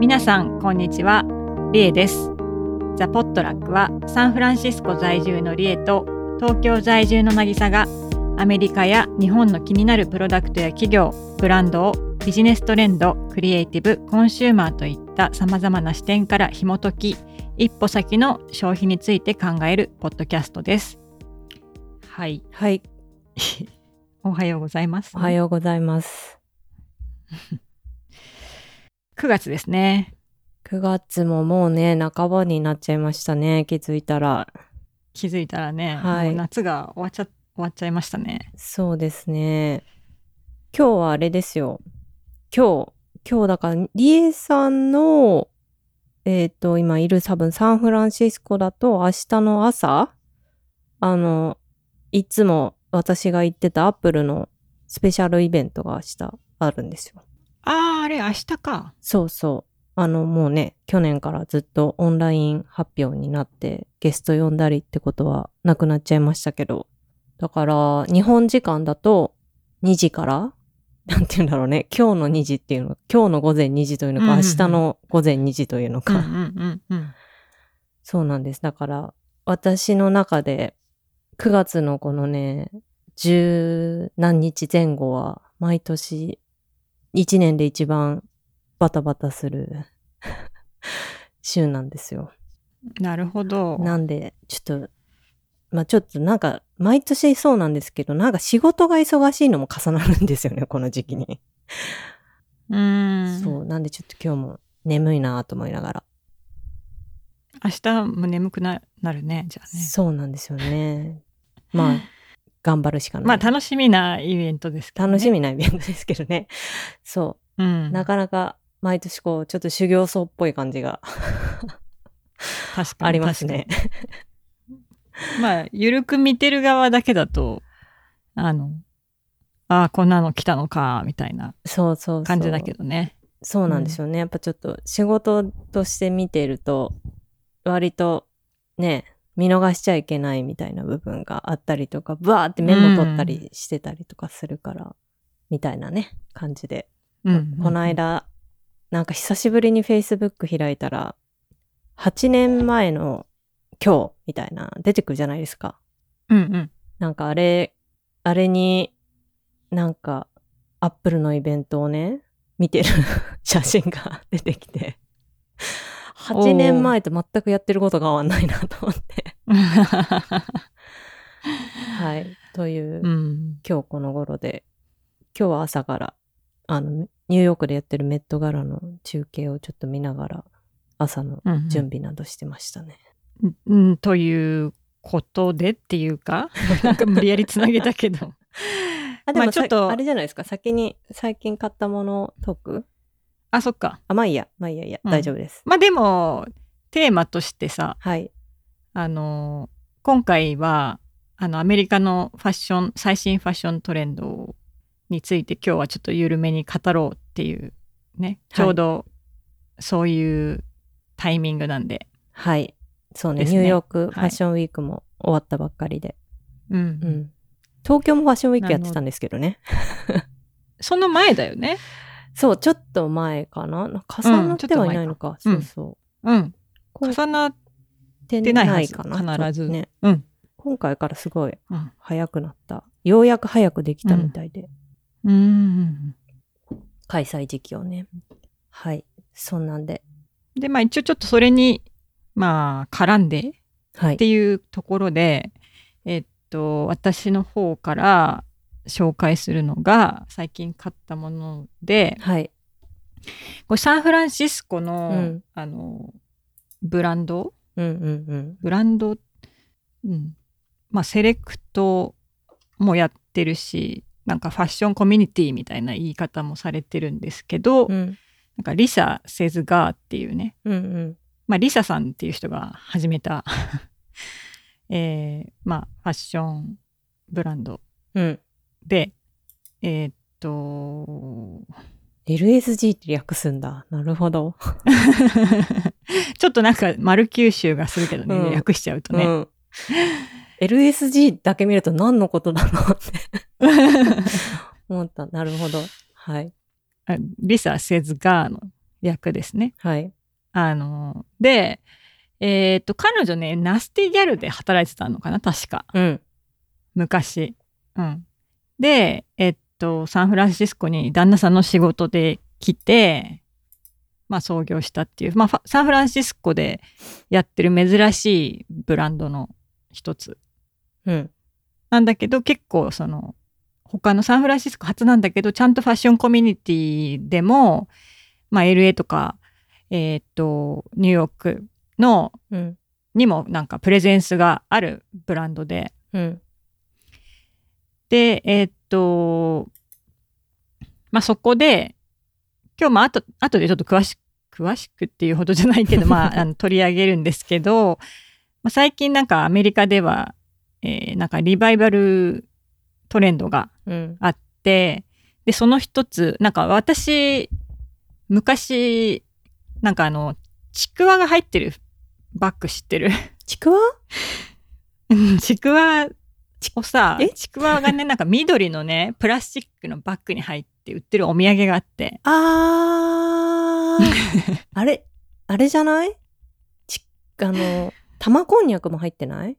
皆さんこんにちは。リエです。ザ・ポットラックはサンフランシスコ在住のリエと東京在住の渚がアメリカや日本の気になるプロダクトや企業ブランドをビジネストレンドクリエイティブコンシューマーといったさまざまな視点から紐解き一歩先の消費について考えるポッドキャストです。はい。はい、おはようございますおはようございます。9月ですね9月ももうね、半ばになっちゃいましたね、気づいたら。気づいたらね、はいもう夏が終わっちゃ終わっちゃいましたねそうですね。今日はあれですよ。今日、今日だから、リエさんの、えっ、と、今いる多分サンフランシスコだと明日の朝、あの、いつも私が行ってたアップルのスペシャルイベントが明日あるんですよ。あーあれ明日かそうそう。あの、もうね、去年からずっとオンライン発表になって、ゲスト呼んだりってことはなくなっちゃいましたけど。だから、日本時間だと2時から、なんて言うんだろうね、今日の2時っていうの、今日の午前2時というのか、うんうんうん明日の午前2時というのか。うんうんうんうんそうなんです。だから、私の中で、9月のこのね、十何日前後は、毎年、1年で一番バタバタする週なんですよ。なるほどなんで、ちょっと、まあちょっとなんか、毎年そうなんですけど、なんか仕事が忙しいのも重なるんですよね、この時期に。うーんそう。なんでちょっと今日も眠いなと思いながら。明日も眠くななるねじゃあねそうなんですよね。まあ、頑張るしかない。まあ楽しみなイベントですけど、ね、楽しみなイベントですけどね。そうう。んなかなか毎年こう、ちょっと修行僧っぽい感じが確かにありますね。まあ緩く見てる側だけだとあのああこんなの来たのかみたいなそうそうそう。感じだけどねそうなんですよね。やっぱちょっと仕事として見てると、割とね、見逃しちゃいけないみたいな部分があったりとか、ブワーってメモ取ったりしてたりとかするから、みたいなね、感じで。うんこの間、なんか久しぶりに Facebook 開いたら、8年前の今日みたいな出てくるじゃないですか。うんうんなんかあれ、あれに、なんか、アップルのイベントをね、見てる 写真が出てきて、8年前と全くやってることが変わんないなと思って。はい。という、うん今日この頃で、今日は朝から、あの、ニューヨークでやってるメットガラの中継をちょっと見ながら、朝のうん準備などしてましたね。うんということでっていうかなんか無理やりつなげたけど あ、でもちょっとあれじゃないですか。先に最近買ったものをトーク？あそっかあ、まあいいや。まあいいやいや。うん大丈夫です。まあでもテーマとしてさはい。あの今回はあのアメリカのファッション最新ファッショントレンドについて今日はちょっと緩めに語ろうっていうねちょうどそういうタイミングなんで、はい。そうね。ですねニューヨークファッションウィークも終わったばっかりで。うんうん。東京もファッションウィークやってたんですけどね。その前だよね。そう、ちょっと前かな。重なってはいないのか。うんそうそう。うん、重なっててない。必ず、ね。うん今回からすごいうん早くなった。ようやく早くできたみたいで。うん開催時期をね。はい。そんなんで。でまあ一応ちょっとそれにまあ絡んではいっ。ていうところで、えっと、私の方から紹介するのが最近買ったものではい。これサンフランシスコの,、うんあのブランドうんうんうん。ブランド、うんまあ、セレクトもやってるしなんかファッションコミュニティみたいな言い方もされてるんですけど、うんなんかリサ・セズガーっていうねうんうん。まあ、リサさんっていう人が始めた、えーまあ、ファッションブランドうん。で、えーっと、LSG って略すんだ。なるほど。ちょっとなんか丸九州がするけどね、うん略しちゃうとね。うん。LSG だけ見ると何のことだろうって 思った。なるほど。はい。あリサ・セズガーの略ですね。はい。あの、で、えっ、と、彼女ね、ナスティギャルで働いてたのかな確か。うん。昔。うん。で、えっと、サンフランシスコに旦那さんの仕事で来て、まあ創業したっていう、まあサンフランシスコでやってる珍しいブランドの一つうん。なんだけど、結構その、他のサンフランシスコ初なんだけど、ちゃんとファッションコミュニティでも、まあ LA とか、えっと、ニューヨークの、うん。にもなんかプレゼンスがあるブランドで、うん。で、えーっと、まあ、そこで、今日も後、後でちょっと詳しく、詳しくっていうほどじゃないけど、まあ、あの取り上げるんですけど、まあ、最近なんかアメリカでは、えーなんかリバイバルトレンドがうん。あって、で、その一つ、なんか私、昔、なんかあの、ちくわが入ってるバッグ知ってる？ちくわ？うんちくわ をさえ、ちくわがね、なんか緑のね、プラスチックのバッグに入って売ってるお土産があって、あー。あれ、あれじゃない？ち、あの、玉こんにゃくも入ってない？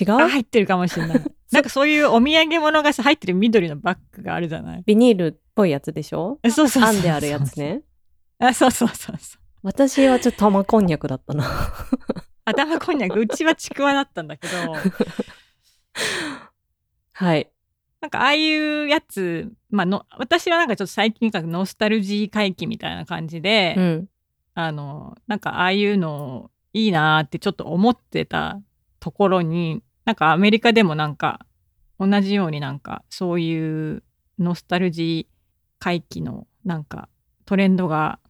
違う？あ、入ってるかもしれない。なんかそういうお土産物がさ、入ってる緑のバッグがあるじゃない？ビニールっぽいやつでしょ？えそうそうそうそう。編んであるやつ。ね。あ、そうそうそうそう。私はちょっと玉こんにゃくだったな。頭こんにゃく、うちはちくわだったんだけど、はい。なんかああいうやつ、まあの、私はなんかちょっと最近かノスタルジー回帰みたいな感じで、うん。あの、なんかああいうのいいなーってちょっと思ってたところに、なんかアメリカでもなんか同じようになんかそういうノスタルジー回帰のなんかトレンドが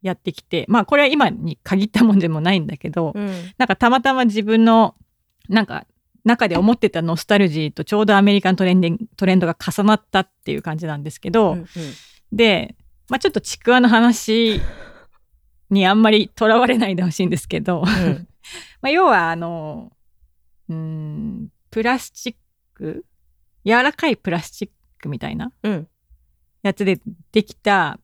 やってきて、まあこれは今に限ったもんでもないんだけど、うん。なんかたまたま自分のなんか中で思ってたノスタルジーとちょうどアメリカのトレントレンドが重なったっていう感じなんですけど、うんうんで、まあ、ちょっとちくわの話にあんまりとらわれないでほしいんですけど、うん まあ要はあのうーんプラスチック柔らかいプラスチックみたいなうん。やつでできた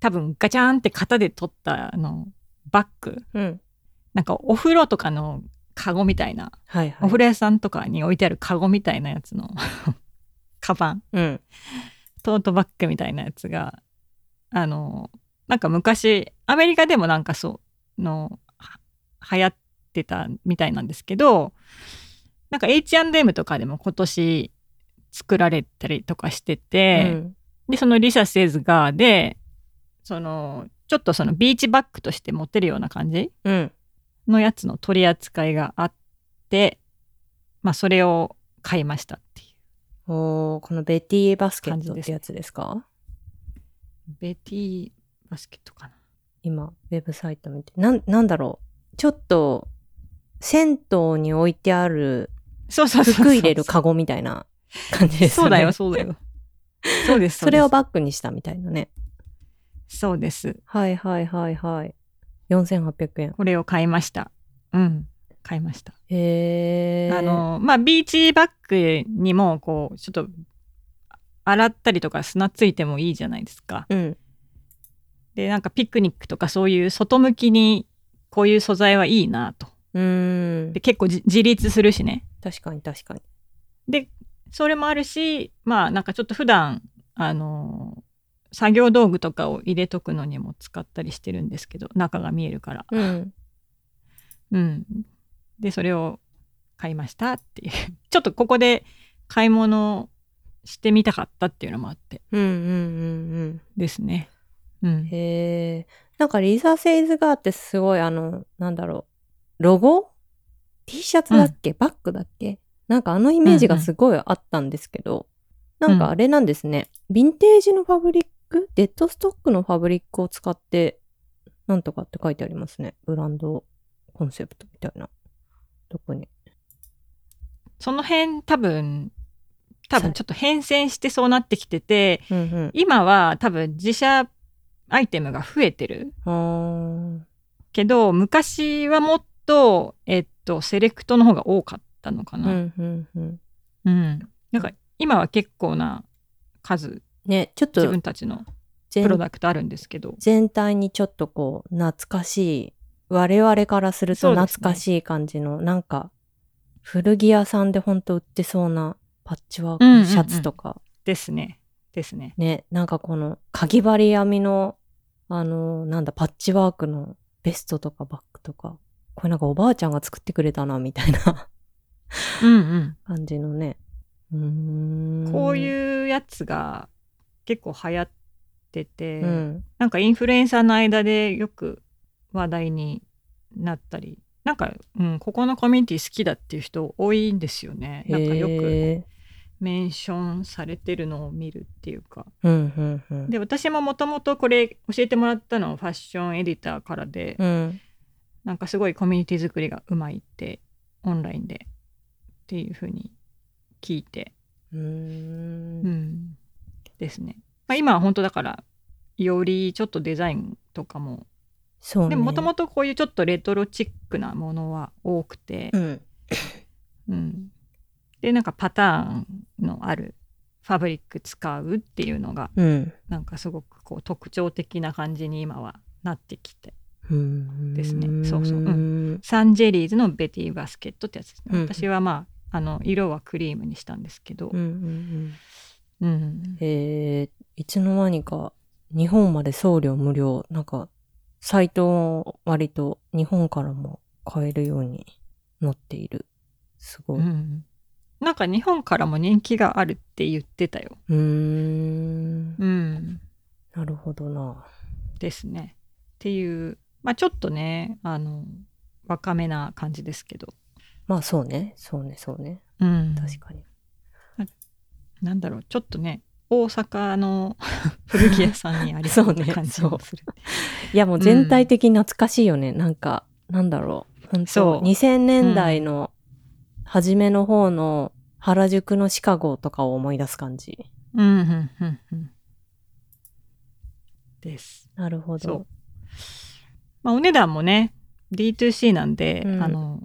多分ガチャンって型で取ったあのバッグうん。なんかお風呂とかのカゴみたいな、はいはい。お風呂屋さんとかに置いてあるカゴみたいなやつの カバンうん。トートバッグみたいなやつがあのなんか昔アメリカでもなんかそうのは流行ってたみたいなんですけどなんか H&M とかでも今年作られたりとかしてて、うんでそのリサ・セーズがでそのちょっとそのビーチバッグとして持てるような感じうん。のやつの取り扱いがあってまあそれを買いましたっていうおーこのベティバスケットってやつですか？ベティバスケットかな今、ウェブサイト見て。なん、なんだろう。ちょっと、銭湯に置いてあるそうそうそう服入れるカゴみたいな 感じですよね。そうだよ、そうだよ。そうです。それをバッグにしたみたいなね。そうです。はいはいはいはい。4800円。これを買いました。うん。買いました。へー。あ、の、まあ、ビーチバッグにも、こう、ちょっと、洗ったりとか砂ついてもいいじゃないですか。うん。で、なんかピクニックとかそういう外向きに、こういう素材はいいなと。うーんで、。結構じ自立するしね。確かに確かに。で、それもあるし、まあ、なんかちょっと普段、あの、作業道具とかを入れとくのにも使ったりしてるんですけど、中が見えるから。うん。うん。で、それを買いましたっていう。ちょっとここで買い物してみたかったっていうのもあってうんうんうんですね。ううん。ん。へえ。なんかリザ・セイズガーってすごいあの、なんだろう。ロゴ ?T シャツだっけ、バッグだっけ？なんかあのイメージがすごいあったんですけど、うんなんかあれなんですね。ヴィンテージのファブリック？デッドストックのファブリックを使って、なんとかって書いてありますね。ブランドコンセプトみたいな。特に。その辺多分、多分ちょっと変遷してそうなってきてて、うんうん。今は多分自社アイテムが増えてるけど、昔はもっと、えっと、セレクトの方が多かったのかな。うんうんうん。うん。なんか今は結構な数、ね、ちょっと自分たちの。全ロダクトあるんですけど。全体にちょっとこう、懐かしい、我々からすると懐かしい感じの、なんか、古着屋さんでほんと売ってそうなパッチワーうんうんうんクシャツとか、ですね。ですね。ね、なんかこの、かぎ針編みの、あの、なんだ、パッチワークのベストとかバッグとか、これなんかおばあちゃんが作ってくれたな、みたいなうんうん。感じのね。うーん。こうう、いうやつが結構流行ってて、うん。なんかインフルエンサーの間でよく話題になったり、なんか、うん、ここのコミュニティ好きだっていう人多いんですよね。なんかよくへメンションされてるのを見るっていうか。ーうん、うん、うん。で、私ももともとこれ教えてもらったのはファッションエディターからで、うん。なんかすごいコミュニティ作りがうまいって、オンラインでっていうふうに聞いて、うん、ですね。まあ、今は本当だから、よりちょっとデザインとかも、そうね。でももともとこういうちょっとレトロチックなものは多くて、うん。うんで、なんかパターンのあるファブリック使うっていうのが、うん。なんかすごくこう特徴的な感じに今はなってきて、うんですねそうそうううん。サンジェリーズのベティバスケットってやつですね。うん私はまあ、あの、色はクリームにしたんですけどうん、うんうん。えー、いつの間にか日本まで送料無料、なんかサイトを割と日本からも買えるように載っている。すごい。ううんなんか日本からも人気があるって言ってたよ。ーん。うん。なるほどな。ですね。っていう、まあちょっとね、あの、若めな感じですけど。まあそうね。そうね、そうね。うん確かに。なんだろう、ちょっとね、大阪の 古着屋さんにありそうな感じもする。いやもう全体的に懐かしいよね。なんか、なんだろう。本そう当2000年代の初めの方の原宿のシカゴとかを思い出す感じ。うん、うん、うん、うん。です。なるほど。まあお値段もね、D2C なんで、うんあの、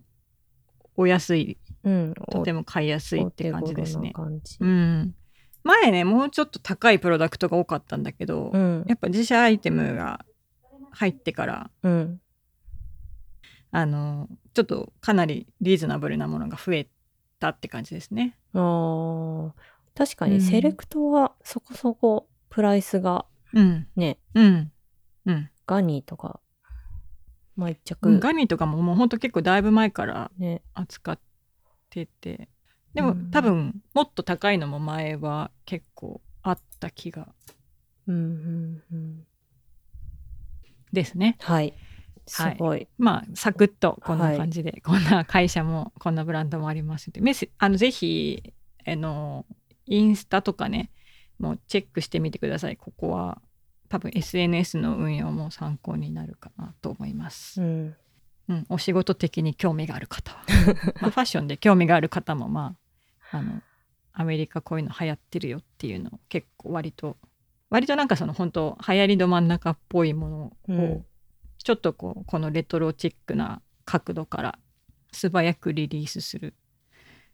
お安い、うん。とても買いやすいって感じですねうん。前ね、もうちょっと高いプロダクトが多かったんだけど、うんやっぱ自社アイテムが入ってから、うん。あの、ちょっとかなりリーズナブルなものが増えたって感じですね。あー確かうんにセレクトはそこそこプライスがうん。ね、うん。うん。ガニーとか、まあ一着、うんガニーとかももうほんと結構だいぶ前からね、扱ってて、でも、うん多分もっと高いのも前は結構あった気がうんうんうん。ですね。はい。すごい。まあ、サクッとこんな感じで、こんな会社も、こんなブランドもありますので、メッセあのぜひ、あの、インスタとかね、もうチェックしてみてください。ここは、多分 SNS の運用も参考になるかなと思います。うん。うん、お仕事的に興味がある方は。まあ、ファッションで興味がある方も、まあ、あの、アメリカこういうの流行ってるよっていうのを結構割と、割となんかその本当流行りど真ん中っぽいものを、うんちょっとこう、このレトロチックな角度から素早くリリースする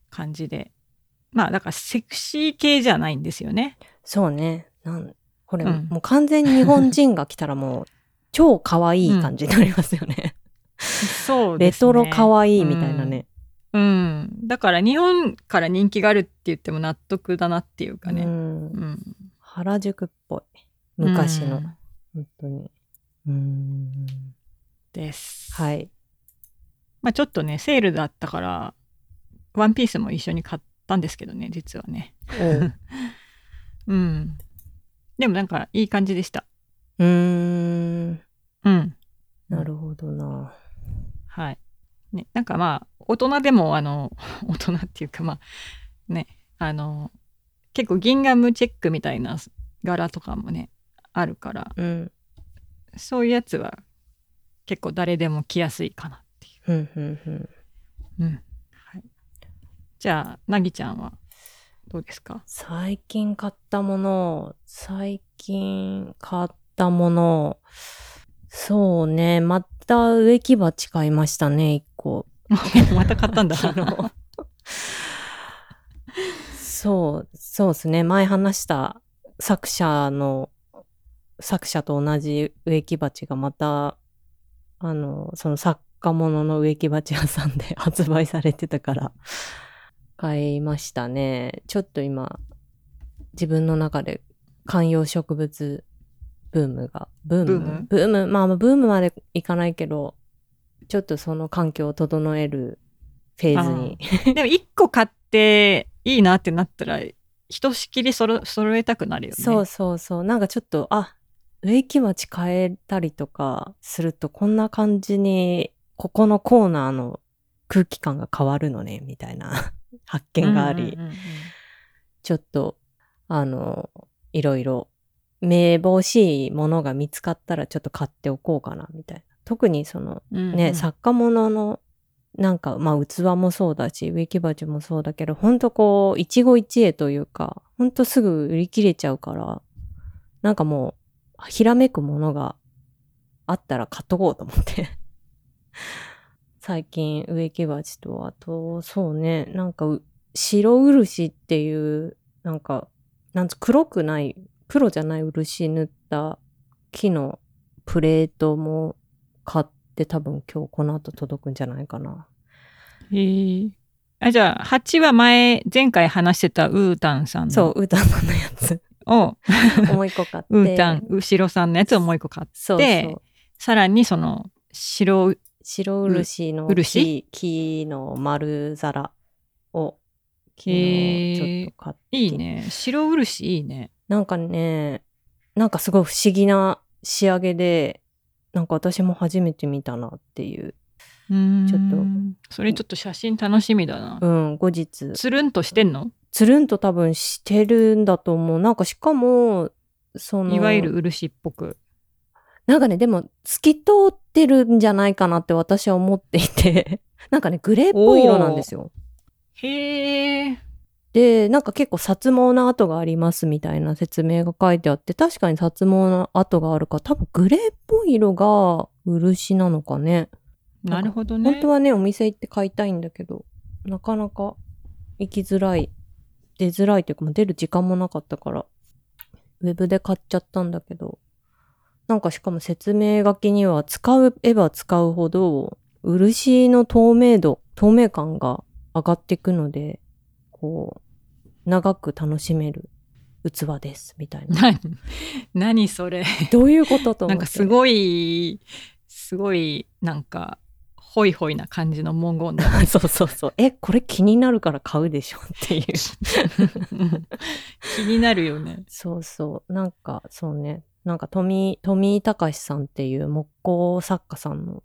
感じで。まあだからセクシー系じゃないんですよね。そうね。なんこれ、うんもう完全に日本人が来たらもう、超可愛い感じになりますよね。そうレですね。トロ可愛いみたいなね。うん。だから日本から人気があるって言っても納得だなっていうかね。うんうん。原宿っぽい。昔の。うん本当に。うん。です。はい。まあちょっとね、セールだったから、ワンピースも一緒に買ったんですけどね、実はね。おう うん。でもなんかいい感じでした。うーん。うん。なるほどな。はい。ね、なんかまあ、大人でも、あの、大人っていうかまあ、ね、あの、結構ギンガムチェックみたいな柄とかもね、あるから、うん。そういうやつは結構誰でも着やすいかなっていふんふんふん。う。うん。はい。じゃあ、なぎちゃんはどうですか？最近買ったもの、最近買ったもの、そうね、また植木鉢買いましたね、一個。また買ったんだ。あのそう、そうですね。前話した作者の作者と同じ植木鉢がまた、あの、その作家物の植木鉢屋さんで 発売されてたから、買いましたね。ちょっと今、自分の中で観葉植物ブームが、ブーム？ブーム？ブーム？まあ、ブームまでいかないけど、ちょっとその環境を整えるフェーズに。でも一個買っていいなってなったら、ひとしきりそろ揃えたくなるよね。そうそうそう。なんかちょっと、あ、植木鉢変えたりとかすると、こんな感じに、ここのコーナーの空気感が変わるのね、みたいな。発見があり、ちょっと、あの、いろいろ、名簿しいものが見つかったらちょっと買っておこうかな、みたいな。特にその、うんうんね、作家物の、なんか、まあ、器もそうだし、植木鉢もそうだけど、ほんとこう、一期一会というか、ほんとすぐ売り切れちゃうから、なんかもう、ひらめくものがあったら買っとこうと思って。最近、植木鉢と、あと、そうね、なんかう、白漆っていう、なんか、なんつ黒くない、黒じゃない漆塗った木のプレートも買って多分今日この後届くんじゃないかな。へえ。あ、じゃあ、8は前、前回話してたウータンさんの。そう、ウータンさんのやつ。を、もう一個買って。ウータン、後ろさんのやつをもう一個買って、そうそう。さらにその、白、白漆の木木の丸皿を昨へー日ちょっと買って。いい。ね。白漆いいね。なんかね、なんかすごい不思議な仕上げで、なんか私も初めて見たなっていう。うーんちょっと。それちょっと写真楽しみだな。うん、後日。つるんとしてんの？つるんと多分してるんだと思う。なんかしかも、その、いわゆる漆っぽく。なんかね、でも透き通ってるんじゃないかなって私は思っていて、なんかね、グレーっぽい色なんですよ。へえ。で、なんか結構殺毛の跡がありますみたいな説明が書いてあって、確かに殺毛の跡があるから、多分グレーっぽい色が漆なのかね。なるほどね。本当はね、お店行って買いたいんだけど、なかなか行きづらい、出づらいというか、出る時間もなかったから、ウェブで買っちゃったんだけど、なんかしかも説明書きには使えば使うほど、漆の透明度、透明感が上がっていくので、こう、長く楽しめる器です、みたいな。何何それ。どういうことと思って。なんかすごい、すごい、なんか、ホイホイな感じの文言だ。そうそうそう。え、これ気になるから買うでしょっていう。気になるよね。そうそう。なんか、そうね。なんか、富、富井隆さんっていう木工作家さんの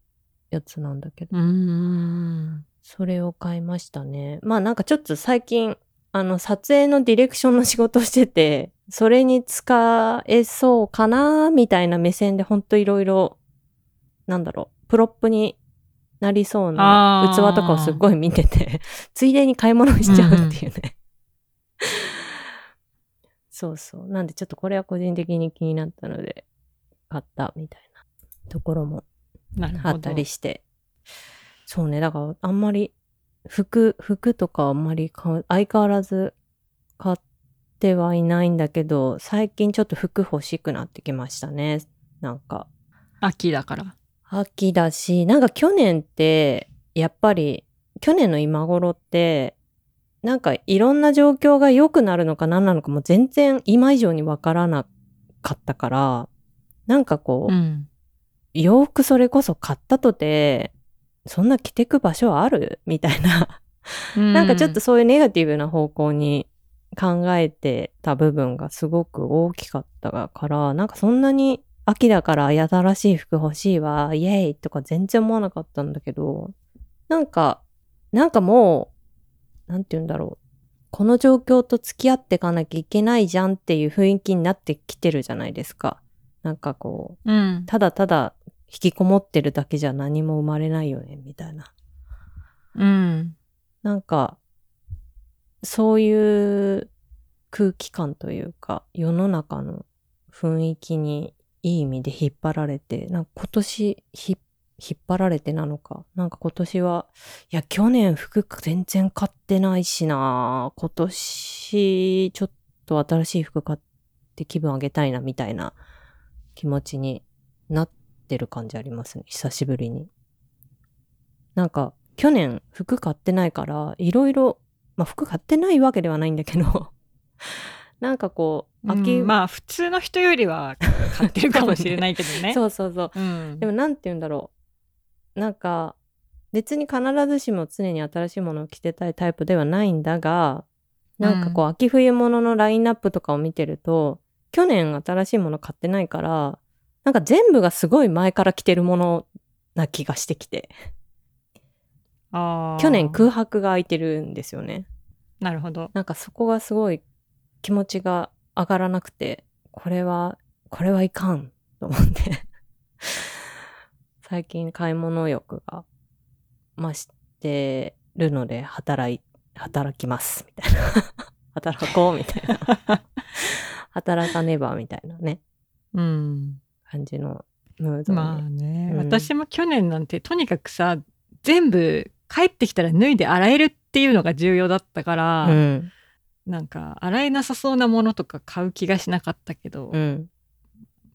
やつなんだけど、うーん。それを買いましたね。まあなんかちょっと最近、あの、撮影のディレクションの仕事をしてて、それに使えそうかなみたいな目線でほんといろいろ、なんだろう、プロップになりそうな器とかをすっごい見てて、ついでに買い物しちゃうっていうね。そうそう。なんでちょっとこれは個人的に気になったので、買ったみたいなところも。あったりして。そうね、だからあんまり服、服とかあんまり買う相変わらず買ってはいないんだけど、最近ちょっと服欲しくなってきましたね。なんか、秋だから。秋だし、なんか去年って、やっぱり、去年の今頃って、なんかいろんな状況が良くなるのか何なのかも全然今以上にわからなかったから、なんかこう、うん。洋服それこそ買ったとて、そんな着てく場所ある？みたいな。なんかちょっとそういうネガティブな方向に考えてた部分がすごく大きかったから、なんかそんなに秋だから新しい服欲しいわ、イエーイとか全然思わなかったんだけど、なんか、なんかもう、なんて言うんだろう。この状況と付き合っていかなきゃいけないじゃんっていう雰囲気になってきてるじゃないですか。なんかこう、うん。ただただ引きこもってるだけじゃ何も生まれないよね、みたいな。うん。なんか、そういう空気感というか、世の中の雰囲気にいい意味で引っ張られて、なんか今年ひ引っ張られてなのか。なんか今年は、いや、去年服全然買ってないしな今年ちょっと新しい服買って気分上げたいな、みたいな気持ちになってる感じありますね。久しぶりに。なんか、去年服買ってないから、いろいろ、まあ服買ってないわけではないんだけど、なんかこう、秋、うんまあ普通の人よりは買ってるかもしれないけどね。そうそうそう。うんでもなんて言うんだろう。なんか、別に必ずしも常に新しいものを着てたいタイプではないんだが、なんかこう、秋冬物のラインナップとかを見てると、去年新しいもの買ってないから、なんか全部がすごい前から着てるものな気がしてきて、あー去年空白が空いてるんですよね。なるほど。なんかそこがすごい気持ちが上がらなくて、これは、これはいかんと思って。最近買い物欲が増してるので、働い、働きます、みたいな。働こう、みたいな。働かねば、みたいなね、うん。感じのムードに。まあね、うん。私も去年なんてとにかくさ全部帰ってきたら脱いで洗えるっていうのが重要だったから、うん、なんか洗えなさそうなものとか買う気がしなかったけど、うん、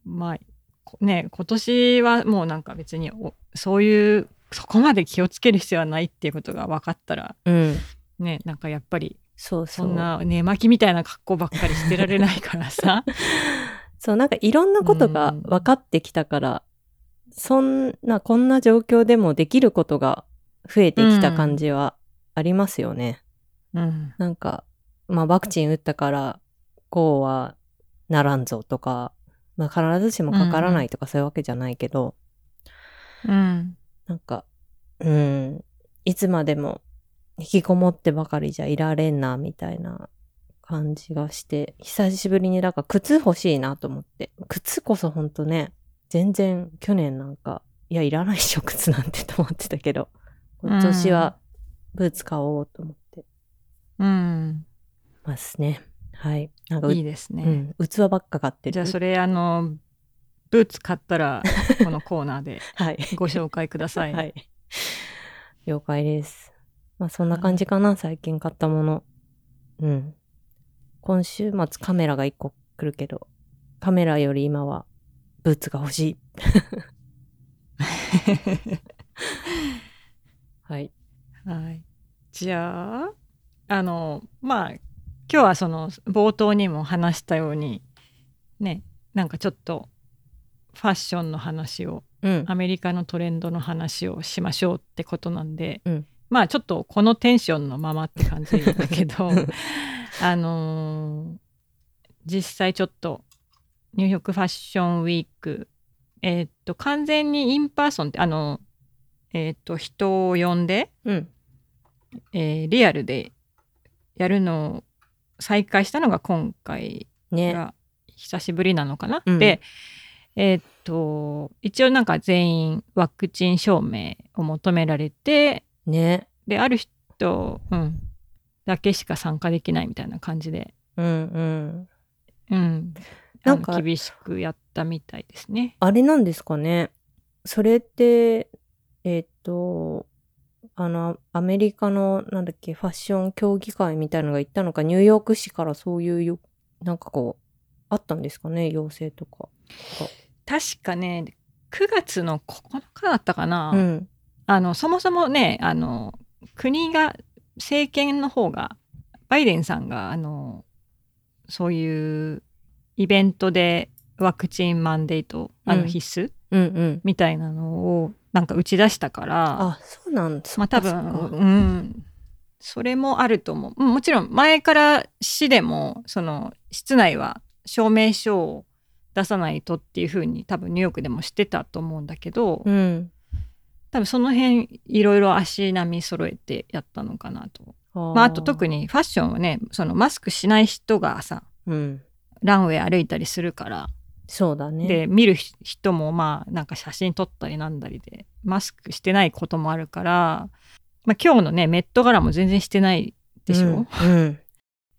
まあこね今年はもうなんか別におそういうそこまで気をつける必要はないっていうことが分かったらうん。ねなんかやっぱりそうそ。そうんな寝巻きみたいな格好ばっかりしてられないからさ そう、なんかいろんなことが分かってきたから、そんな、こんな状況でもできることが増えてきた感じはありますよね。うん。なんか、まあワクチン打ったから、こうはならんぞとか、まあ必ずしもかからないとかそういうわけじゃないけど、うん。なんか、うん、いつまでも引きこもってばかりじゃいられんな、みたいな感じがして、久しぶりに、だから靴欲しいなと思って。靴こそほんとね、全然去年なんか、いや、いらないっしょ、靴なんてと思ってたけど、今年はブーツ買おうと思ってうんますね。はい。なんかう、いいですね、うん、器ばっか買ってる。じゃあそれあのブーツ買ったら このコーナーではい。ご紹介ください。はい。了解です。まあそんな感じかな、最近買ったもの。うん。今週末カメラが1個来るけど、カメラより今はブーツが欲しい。はい。はい、じゃああのまあ今日はその冒頭にも話したようにねなんかちょっとファッションの話をうん。アメリカのトレンドの話をしましょうってことなんで、うんまあちょっとこのテンションのままって感じだけど あのー実際ちょっとニューヨークファッションウィークえーっと完全に in person ってあのえーっと人を呼んで、うん。えーリアルでやるのを再開したのが今回ね。が久しぶりなのかな？うんでえーっと一応なんか全員ワクチン証明を求められてね。である人、うん、だけしか参加できないみたいな感じで、うんうん。うん、なんか厳しくやったみたいですね。あれなんですかね。それって、えっ、と、あの、アメリカの、なんだっけ、ファッション協議会みたいなのが言ったのか、ニューヨーク市からそういうよ、なんかこう、あったんですかね、要請とか。確かね9月の9日だったかな、うん。あのそもそもねあの国が政権の方がバイデンさんがあのそういうイベントでワクチンマンデートあのうん必須、うんうん。みたいなのをなんか打ち出したからあ、そうなんです。まあ多分うん。それもあると思う。うんもちろん前から市でもその室内は証明書を出さないとっていうふうに多分ニューヨークでもしてたと思うんだけど、うん。多分その辺いろいろ足並み揃えてやったのかなと。あまあ、あと特に。にファッションはねそのマスクしない人がさうん。ランウェイ歩いたりするから、そうだね。で見る人もまあなんか写真撮ったりなんだりでマスクしてないこともあるから、まあ、今日のねメット柄も全然してないでしょ、うん、うん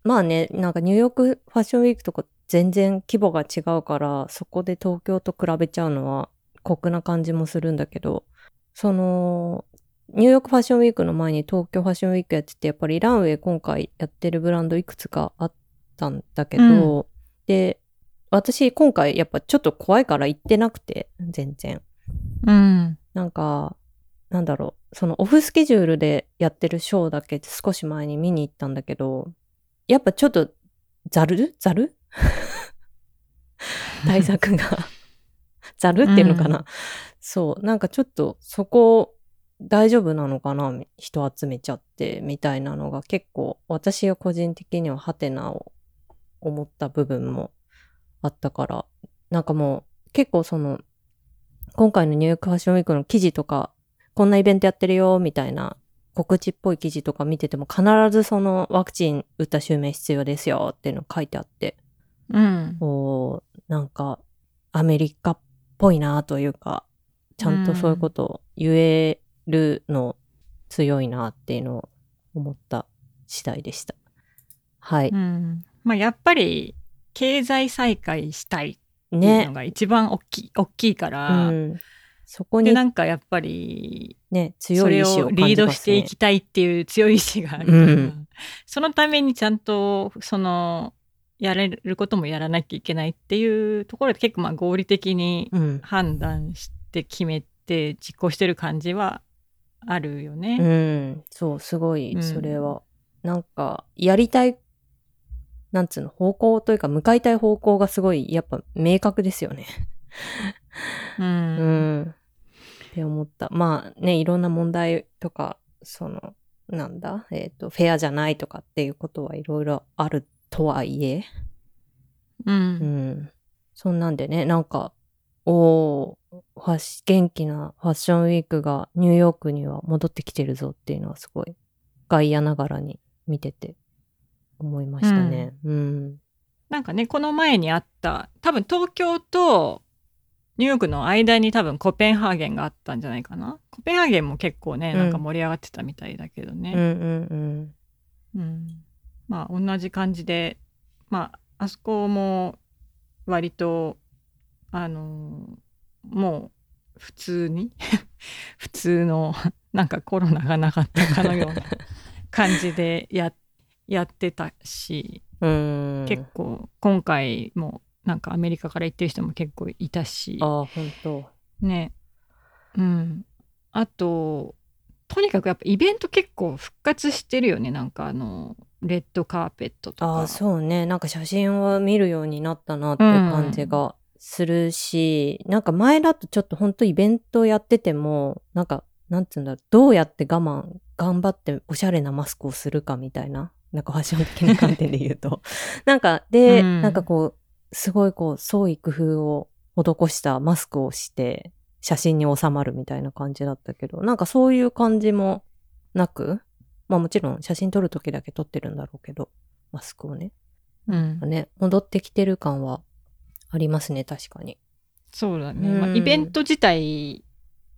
まあね、なんかニューヨークファッションウィークとか全然規模が違うから、そこで東京と比べちゃうのは酷な感じもするんだけど、その、ニューヨークファッションウィークの前に東京ファッションウィークやってて、やっぱりランウェイ今回やってるブランドいくつかあったんだけど、で、私今回やっぱちょっと怖いから行ってなくて、全然。うん。なんか、なんだろう、そのオフスケジュールでやってるショーだけ少し前に見に行ったんだけど、やっぱちょっと、ざる？ざる？対策が。ざるっていうのかな、うそう、なんかちょっとそこ大丈夫なのかな人集めちゃってみたいなのが結構私が個人的にはハテナを思った部分もあったから、なんかもう結構その今回のニューヨークファッションウィークの記事とか、こんなイベントやってるよみたいな告知っぽい記事とか見てても必ずそのワクチン打った襲名必要ですよっていうの書いてあって、うん。こう、なんかアメリカっぽいなというか、ちゃんとそういうことを言えるの強いなっていうのを思った次第でした。はい。うん。まあやっぱり経済再開したいっていうねの。が一番大きい、大きいかうら、ん。そこで、になんかやっぱり、ね、それ強い意志ををリード感じますね。していきたいっていう強い意志があるから、うんそのためにちゃんと、その、やれることもやらなきゃいけないっていうところで結構まあ合理的にうん。判断して決めて実行してる感じはあるようね。ん。そう、すごい、うんそれは。なんか、やりたい、なんつうの、方向というか、向かいたい方向がすごい、やっぱ明確ですよね。うん。うん。って思った。まあね、いろんな問題とか、その、なんだ、えっ、と、フェアじゃないとかっていうことはいろいろあるとはいえ、う。うんん。そんなんでね、なんか、お元気なファッションウィークがニューヨークには戻ってきてるぞっていうのはすごい外野ながらに見てて思いましたね。うん。なんかね、この前にあった、多分東京とニューヨークの間に多分コペンハーゲンがあったんじゃないかな。コペンハーゲンも結構ね、うんなんか盛り上がってたみたいだけどうんうね。んうん。まあ同じ感じで、まああそこも割と、あのーもう普通に？普通の なんかコロナがなかったかのような感じでや やってたし。結構今回もなんかアメリカから行ってる人も結構いたし。ああ、本当。ね。うん。あととにかくやっぱイベント結構復活してるよね。なんかあのレッドカーペットとか。ああ、そうね。なんか写真を見るようになったなっていう感じがするし、なんか前だとちょっと本当イベントやってても、なんか、なんつうんだろう、どうやって我慢、頑張っておしゃれなマスクをするかみたいな、なんかファッション的な観点で言うと。なんか、で、うんなんかこう、すごいこう、創意工夫を施したマスクをして、写真に収まるみたいな感じだったけど、なんかそういう感じもなく、まあもちろん写真撮るときだけ撮ってるんだろうけど、マスクをね。うん、ね、戻ってきてる感はありますね、確かに。そうだね、うんまあ、イベント自体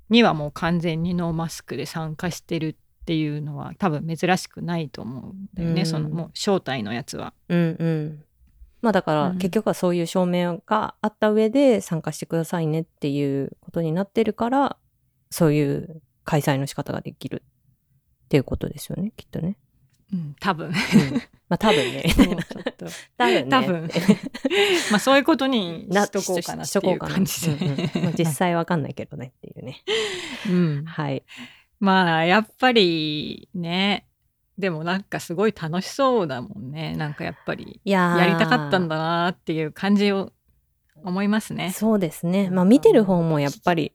にはもう完全にノーマスクで参加してるっていうのは多分珍しくないと思うんだよね、うんそのもう招待のやつは。うんうん。まあだから、うん結局はそういう証明があった上で参加してくださいねっていうことになってるから、そういう開催の仕方ができるっていうことですよね、きっとね。うん、多分うん、まあ多分ね。そうちょっと多分ね。多分 まあそういうことにしとこうかなっていう感じで、うんうん まあ実際わかんないけどねっていうね。うんはい。まあやっぱりねでもなんかすごい楽しそうだもんねなんかやっぱりやりたかったんだなっていう感じを思いますね。そうですね。まあ見てる方もやっぱり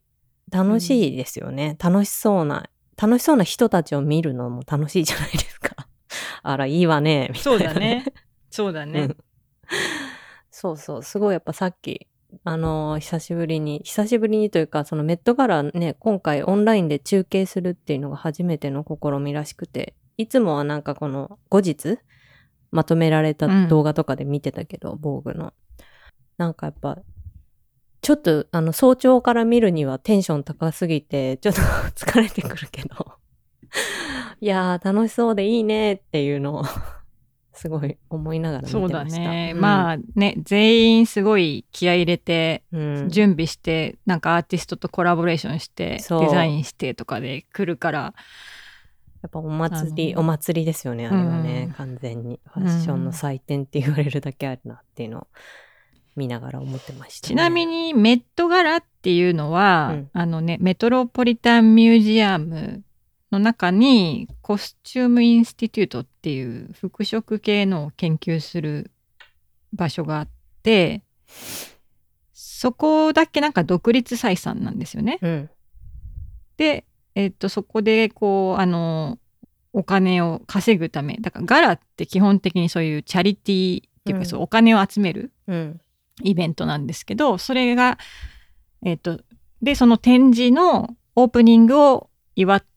楽しいですよね。楽しそうな、楽しそうな人たちを見るのも楽しいじゃないですか。あら、いいわね。みたいなそうだね。そうだね。うんそうそう。すごいやっぱさっき、あのー久しぶりに、久しぶりにというか、そのメットガラね、今回オンラインで中継するっていうのが初めての試みらしくて、いつもはなんかこの後日、まとめられた動画とかで見てたけど、防具の。なんかやっぱ、ちょっとあの早朝から見るにはテンション高すぎて、ちょっと 疲れてくるけど。いやー、楽しそうでいいねっていうのを、すごい思いながら見てそうだました。ね。うんまあね、全員すごい気合い入れて、うん、準備して、なんかアーティストとコラボレーションして、そうデザインしてとかで来るから、やっぱお祭り、お祭りですよね、あれはね、うん完全に。ファッションの祭典って言われるだけあるなっていうのを見ながら思ってました、ね。ちなみにメット柄っていうのは、うんあのねメトロポリタンミュージアムの中にコスチュームインスティテュートっていう服飾系のを研究する場所があってそこだけなんか独立採算なんですよね。うん。で、えっと、そこでこうあのお金を稼ぐためだからガラって基本的にそういうチャリティーっていうか、うんそうお金を集めるうん。イベントなんですけどそれがえっ、とでその展示のオープニングを祝って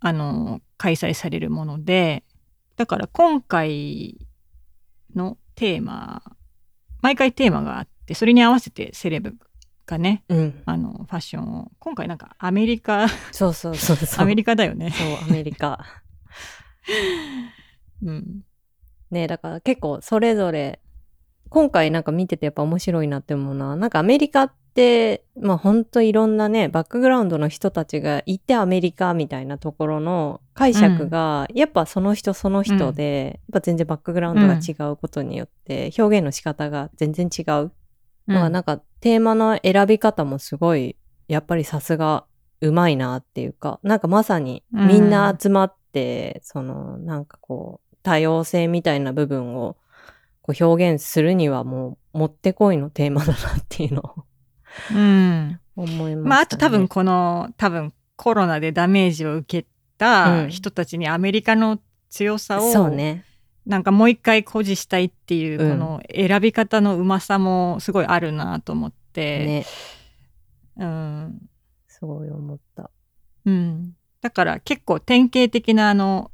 あの開催されるものでだから今回のテーマ毎回テーマがあってそれに合わせてセレブがねうん。あのファッションを今回なんかアメリカそうそうそうそう。アメリカだよね。そう、アメリカ。うん、ねだから結構それぞれ、今回なんか見ててやっぱ面白いなって思うな。なんかアメリカって、まあほんといろんなね、バックグラウンドの人たちがいてアメリカみたいなところの解釈が、やっぱその人その人で、やっぱ全然バックグラウンドが違うことによって、表現の仕方が全然違う。だからなんかテーマの選び方もすごい、やっぱりさすがうまいなっていうか、なんかまさにみんな集まって、そのなんかこう多様性みたいな部分をこう表現するにはもうもってこいのテーマだなっていうのをうん思いました、ね。まああと多分この多分コロナでダメージを受けたうん人たちにアメリカの強さを、そうね。なんかもう一回誇示したいっていううんこの選び方のうまさもすごいあるなと思って、ね。うんすごい思った。うん、だから結構典型的なあの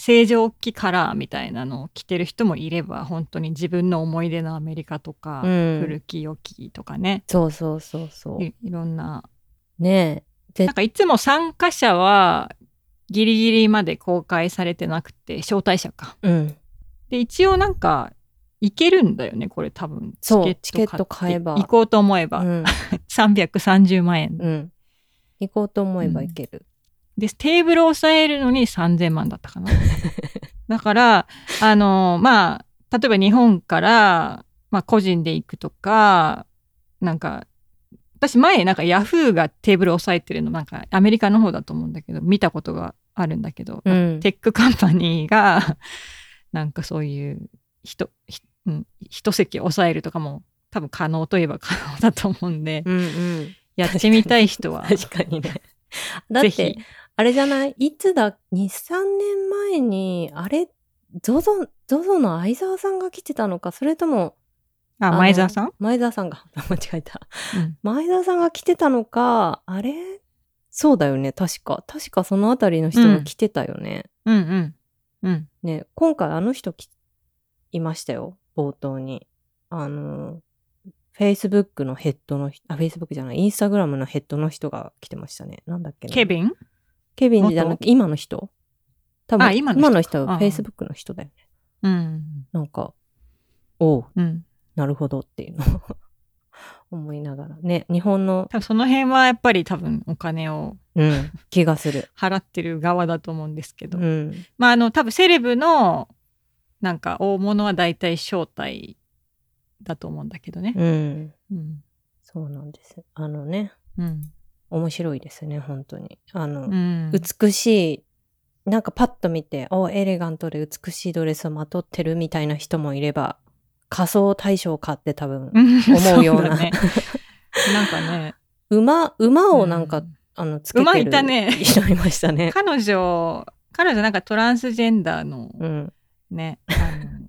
正常期カラーみたいなのを着てる人もいれば本当に自分の思い出のアメリカとか、うん古き良きとかねそうそうそうそう。いいろんなねえ。なんかいつも参加者はギリギリまで公開されてなくて招待者か。うん。で一応なんか行けるんだよねこれ多分そうチケット買えば行こうと思えば、うん。330万円、うん。行こうと思えば行ける。でテーブルを抑えるのに3000万だったかな だからあのまあ例えば日本から、まあ、個人で行くとかなんか私前なんかヤフーがテーブルを抑えてるのなんかアメリカの方だと思うんだけど見たことがあるんだけど、うん。 tech company が なんかそういう人ひうん一席抑えるとかも多分可能といえば可能だと思うんで、うんうん。やってみたい人は 確かにね。だっぜてひ、あれじゃない？いつだ ?2、3年前に、あれ、ゾゾ、ゾゾの前澤さんが来てたのか、それとも、あの前澤さん、前澤さんが、間違えた。うん。前澤さんが来てたのか、あれ？そうだよね、確か。確かそのあたりの人が来てたよね。うんうん。うん。ね、今回あの人きいましたよ、冒頭に。あの、Facebook のヘッドの人、あ、Facebook じゃない、Instagram のヘッドの人が来てましたね。なんだっけな。ケビン？ケビンじゃなくて、今の人？多分、あ今の人の人はああ Facebook の人だよね。うんなんか、おう、うんなるほどっていうのを 思いながら。ね、日本の、多分その辺はやっぱり多分お金をうん、気がする。払ってる側だと思うんですけど、うん。まああの多分セレブのなんか大物は大体招待だと思うんだけどね。うん。うんそうなんです。あのね、うん面白いですね、本当に。あの、うん。美しい、なんかパッと見て、お、エレガントで美しいドレスをまとってるみたいな人もいれば、仮装大賞かって多分、思うような。そだね、なんかね。馬、馬をなんか、うんあの、つけてる馬いたね。人いましたね。彼女彼女なんかトランスジェンダーのうん。ね、あの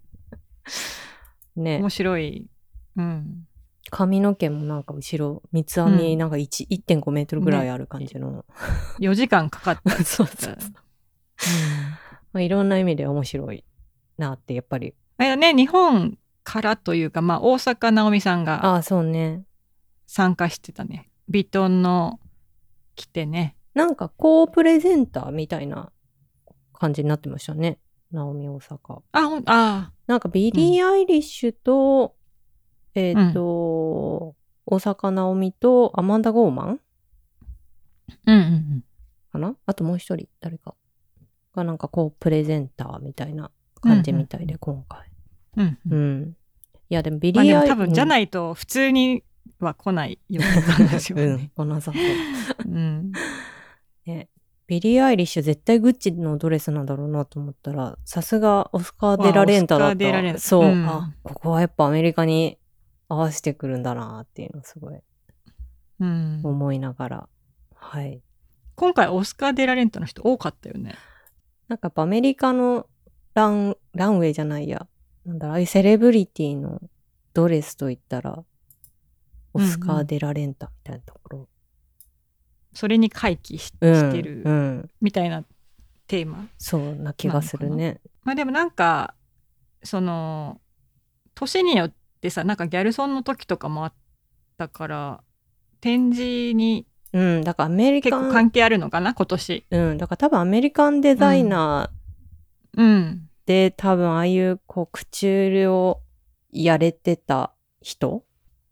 ね。面。白い、うん、髪の毛もなんか後ろ、三つ編み、うんなんか1 1.5メートルぐらいある感じの。4時間かかった そうそうそう。まあ、いろんな意味で面白いなって、やっぱり。あれね日本からというか、まあ、大坂なおみさんがああ、そうね。参加してたねビトンの着てねなんか、 co-presenter みたいな感じになってましたね。ナオミ大坂。あほんあなんか、ビリー・アイリッシュと、えっ、と、大阪なおみとアマンダ・ゴーマン？うんうんうん。かな？あともう一人、誰か。がなんかこう、プレゼンターみたいな感じみたいで、今回。うんううん。ん。いやでもビリまあでもーアイ多分じゃないと普通には来ないような感じですようんね。来なさそううん。ね。ビリー・アイリッシュ絶対グッチのドレスなんだろうなと思ったらさすがオスカー・デラレンタだっオスカーデラレンたそう、タうん。あここはやっぱアメリカに合わせてくるんだなっていうのをすごいうん、思いながら。はい。今回オスカー・デラレンタの人多かったよね。なんかやっぱアメリカのランランウェイじゃないや。なんだろうああいうセレブリティのドレスといったらオスカー・デラレンタみたいなところ、それに回帰し,、うんてるうん、みたいなテーマ。そうな気がするね。まあでもなんかその年によってさなんかギャルソンの時とかもあったから展示にうんだからアメリ結カン構関係あるのかな今年。うんだから多分アメリカンデザイナー、うん。で多分ああいうこうクチュールをやれてた人、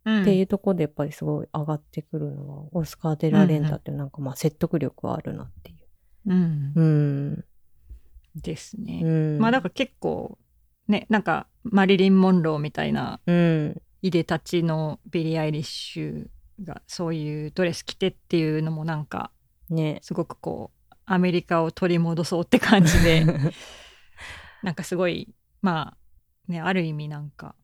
うん、っていうところでやっぱりすごい上がってくるのはオスカー・デラレンタってなんかまあ説得力はあるなっていう。うんうん。ですね。うん、まあだから結構ねなんかマリリン・モンローみたいなうん。いでたちのビリー・アイリッシュがそういうドレス着てっていうのもなんかね。すごくこうアメリカを取り戻そうって感じで なんかすごいまあねある意味なんか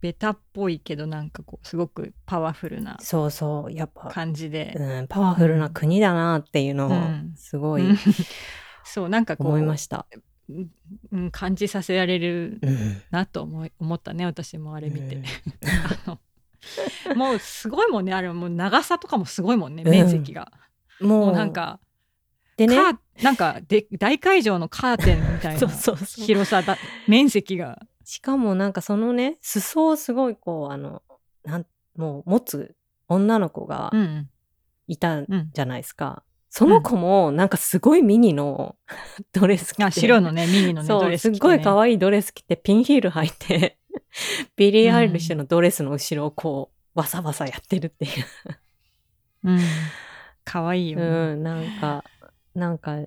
ベタっぽいけどなんかこうすごくパワフルなそうそう。やっぱ、感じで、うん、パワフルな国だなっていうのをうんすごいうん そうなんかこう思いました。うん、感じさせられるうん。なと思い思ったね私もあれ見て、うん あのもうすごいもんね。あれもう長さとかもすごいもんねうん。面積が、もう、もうなんかでね、なんかで大会場のカーテンみたいな。広さだ面積が。しかもなんかそのね、裾をすごいこう、あの、なん、もう持つ女の子がうん。いたんうん。じゃないですか。その子もなんかすごいミニの ドレス着て。あ白のねミニのねそう、ドレス着て、ね、すっごい可愛いドレス着てピンヒール履いて、ビリー・アイリッシュのドレスの後ろをこう、わさわさやってるっていう。うん。可愛いよね、うん、なんか、なんか、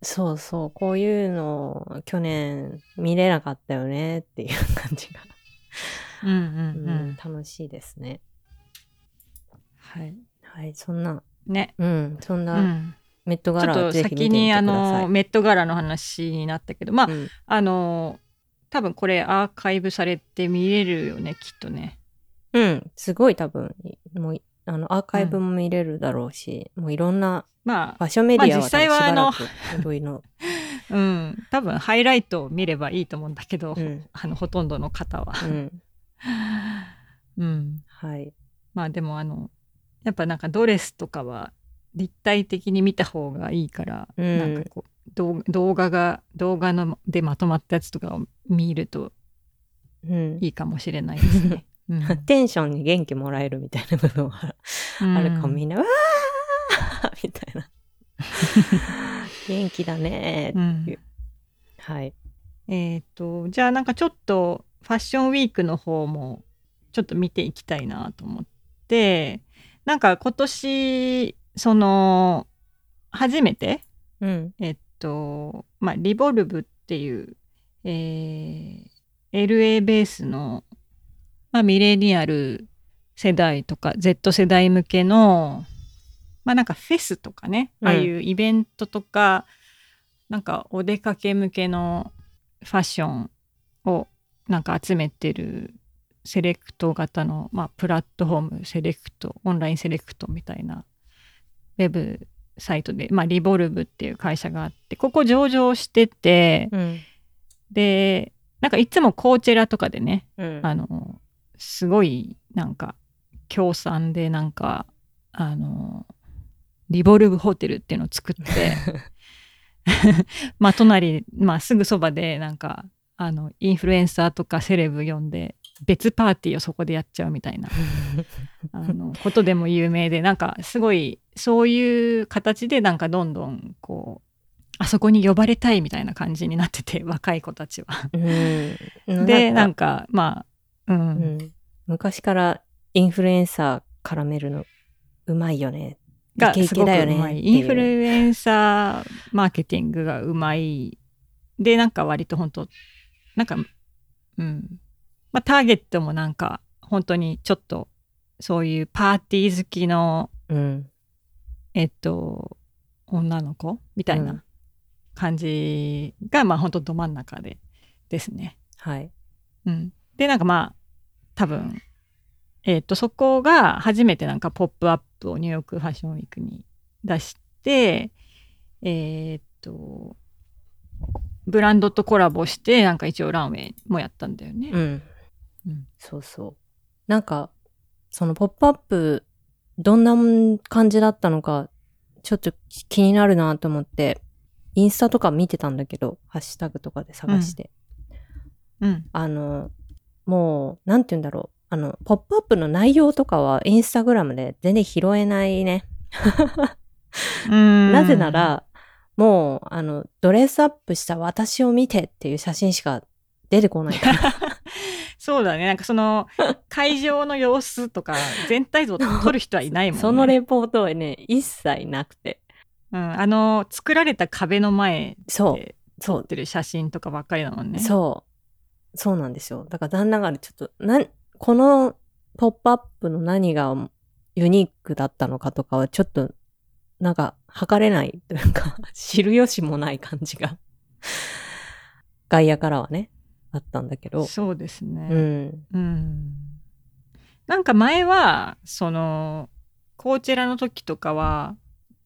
そうそう、こういうの去年見れなかったよねっていう感じが、うんうんううんん、楽しいですね。はい。はい、そんな、ね、うん、そんう、なん。メットガちょっと先にあ。のメット柄の話になったけどまあ、うん。あの多分これアーカイブされて見れるよねきっとね。うん、すごい多分、もう、あの、アーカイブも見れるだろうし、もういろんなまファッションメディアはまあ実際はあの うん。多分ハイライトを見ればいいと思うんだけど、うん、あのほとんどの方は。う。ん、うん、はい。まあでもあのやっぱなんかドレスとかは立体的に見た方がいいから、うんなんかこう動動画が動画のでまとまったやつとかを見るとうん。いいかもしれないですね。うんテンションに元気もらえるみたいな部分はあるかも、みんな、わーみたいな。元気だねうーんいうはい。えっ、とじゃあなんかちょっとファッションウィークの方もちょっと見ていきたいなと思ってなんか今年その初めてうん。えっとまあリボルブっていう、えー LA ベースの、まあ、ミレニアル世代とか Z 世代向けのまあなんかフェスとかね、うんああいうイベントとかなんかお出かけ向けのファッションをなんか集めてるセレクト型の、まあ、プラットフォームセレクトオンラインセレクトみたいなウェブサイトで、まあ、リボルブっていう会社があってここ上場しててうん。でなんかいつもコーチェラとかでねうん。あのすごいなんか協賛でなんかあのリボルブホテルっていうのを作って まあ隣、まあ、すぐそばでなんかあのインフルエンサーとかセレブ呼んで別パーティーをそこでやっちゃうみたいな あのことでも有名でなんかすごいそういう形でなんかどんどんこうあそこに呼ばれたいみたいな感じになってて 若い子たちは。うん。でなんか、かまあ、う、うんん。昔からインフルエンサー絡めるのうまいよね。がすごくケだよねうまいインフルエンサーマーケティングがうまいでなんか割と本当なんかうんまあターゲットもなんか本当にちょっとそういうパーティー好きのうん。えっと女の子みたいうなん感じが、まあ本当ど真ん中でですね。はい。うん、でなんかまあ多分えっとそこが初めてなんかポップアップをニューヨークファッションウィークに出してえっとブランドとコラボしてなんか一応ランウェイもやったんだよね。うん。うんそうそう。なんか、そのポップアップ、どんな感じだったのか、ちょっと気になるなと思って、インスタとか見てたんだけど、ハッシュタグとかで探して。うんあの、もう、なんて言うんだろう。あの、ポップアップの内容とかはインスタグラムで全然拾えないね。なぜなら、もう、あの、ドレスアップした私を見てっていう写真しか出てこないから。そうだねなんかその会場の様子とか全体像を撮る人はいないもんね。そのレポートはね、一切なくて。うん、あの作られた壁の前そう。で。撮ってる写真とかばっかりなもんね。そう。そうなんですよ。だから旦那がちょっと、なん、このポップアップの何がユニークだったのかとかはちょっと、なんか、測れないというか、知る由もない感じが、外野からはね、あったんだけど。そうですね。うん。うんなんか前はそのコーチェラの時とかは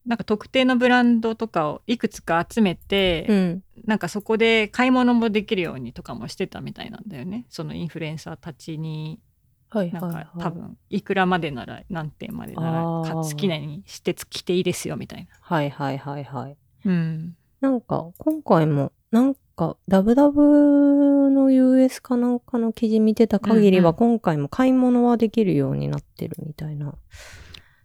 なんか特定のブランドとかをいくつか集めて、うん。なんかそこで買い物もできるようにとかもしてたみたいなんだよねそのインフルエンサーたちにはいなんかはいはい。多分いくらまでなら何点までなら好きなにして着ていいですよみたいな。はいはいはいはい。うん、なんか、今回も、なんか、ダブダブの US かなんかの記事見てた限りは、今回も買い物はできるようになってるみたいな。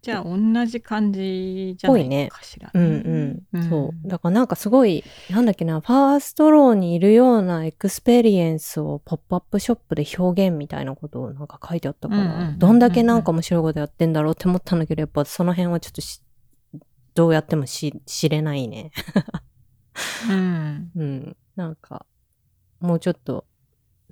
じゃあ同じ感じじゃないぽいねかしら、うんうん。んそう。だからなんかすごい、なんだっけな、ファーストローにいるようなエクスペリエンスをポップアップショップで表現みたいなことをなんか書いてあったからどんだけなんか面白いことやってんだろうって思ったんだけど、やっぱその辺はちょっとしどうやってもし知れないね。うん うん。なんか、もうちょっと、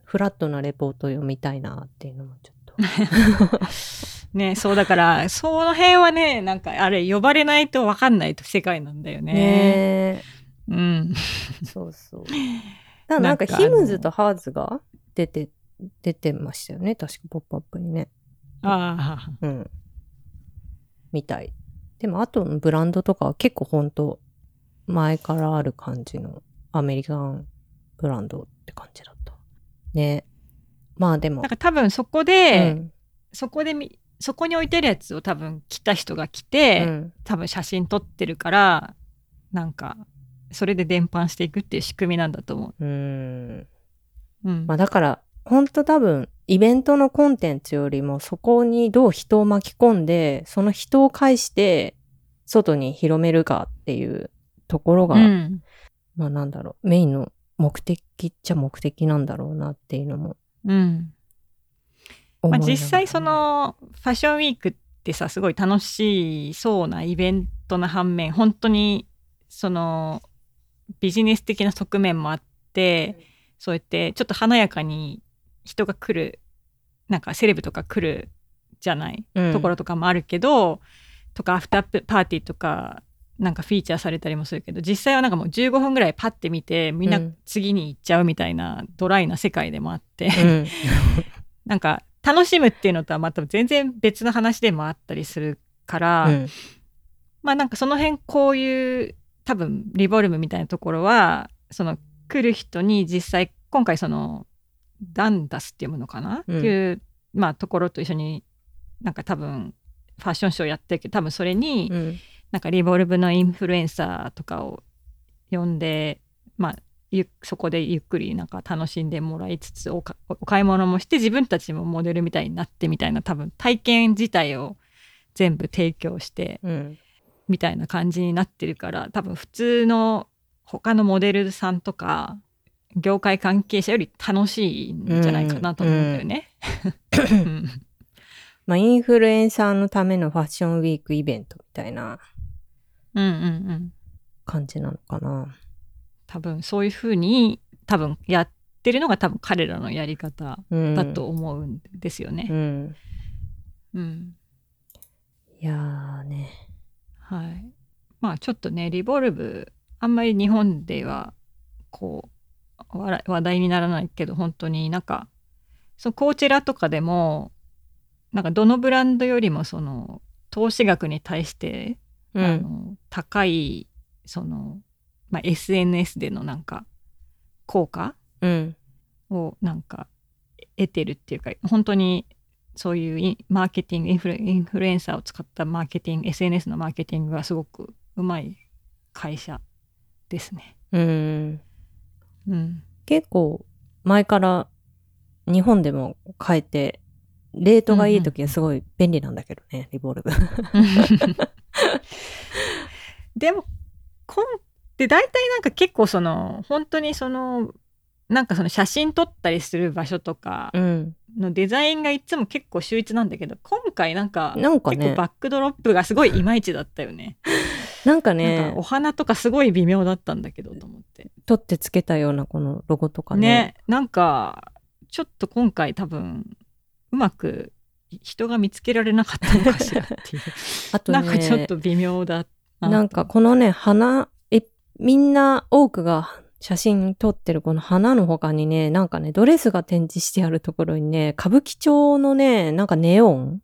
フラットなレポートを読みたいなっていうのもちょっと。ねそうだからその辺はねなんかあれ呼ばれないと分かんない世界なんだよね。ねうん、え。そうそう。なんかヒムズとハーズが出て、出てましたよね。確かポップアップにね。ああうん。みたい。でも、あとのブランドとかは結構ほんと、前からある感じのアメリカンブランドって感じだった。ね。まあでもなん。か多分そこうで、ん。そこでみそこに置いてるやつを多分来た人が来て、うん多分写真撮ってるからなんかそれで伝播していくっていう仕組みなんだと思うーん。う。うんまあだから、ほんと多分、イベントのコンテンツよりもそこにどう人を巻き込んで、その人を介して外に広めるかっていうところが、うんまあなんだろう、メインの目的っちゃ目的なんだろうなっていうのもうん。まあ、実際そのファッションウィークってさすごい楽しそうなイベントな反面本当にそのビジネス的な側面もあってそうやってちょっと華やかに人が来るなんかセレブとか来るじゃない、うん。ところとかもあるけどとかアフターパーティーとかなんかフィーチャーされたりもするけど実際はなんかもう15分ぐらいパッて見てみんなうん。次に行っちゃうみたいなドライな世界でもあって。うん。なんか楽しむっていうのとはまた全然別の話でもあったりするから、うん。まあなんかその辺こういう多分リボルブみたいなところはその来る人に実際今回そのダンダスっていうものかな、うん。っていう、まあ、ところと一緒になんか多分ファッションショーやってるけど多分それにうんなんかリボルブのインフルエンサーとかを呼んで、まあ、ゆそこでゆっくりなんか楽しんでもらいつつお買い物もして自分たちもモデルみたいになってみたいな多分体験自体を全部提供してうん。みたいな感じになってるから多分普通の他のモデルさんとか業界関係者より楽しいんじゃないかなと思うんだよね。うんまあ、インフルエンサーのためのファッションウィークイベントみたいなうんうんうん感じなのかな。多分そういうふうに多分やっってるのが多分彼らのやり方うんだと思うんですよね。うん。うん。いやーね。はい。まあちょっとね、リボルブ、あんまり日本では、こう、話話題にならないけど、本当になんか、そのコーチェラとかでも、なんかどのブランドよりもその、投資額に対して、うん。あの高い、その、まあ、SNS でのなんか、効果うん。をなんか得てるっていうか本当にそういうマーケティングインフルインフルエンサーを使ったマーケティング SNS のマーケティングがすごくうまい会社ですね。うん。うん、結構、前から日本でも買えて、レートがいい時はすごい便利なんだけどね、リボルブ。でもこんで大体なんか結構その本当にそのなんかその写真撮ったりする場所とかうん。のデザインがいつも結構秀逸なんだけど今回なんかなんかね結構、バックドロップがすごいいまいちだったよね。なんかねかお、花とかすごい微妙だったんだけどと思って。取ってつけたようなこのロゴとかね。ねなんかちょっと今回多分うまく人が見つけられなかったのかしらっていう、あとね、なんかちょっと微妙だな。なんかこのね、花、え、みんな多くが写真撮ってるこの花の他にね、なんかね、ドレスが展示してあるところにね、歌舞伎町のね、なんかネオン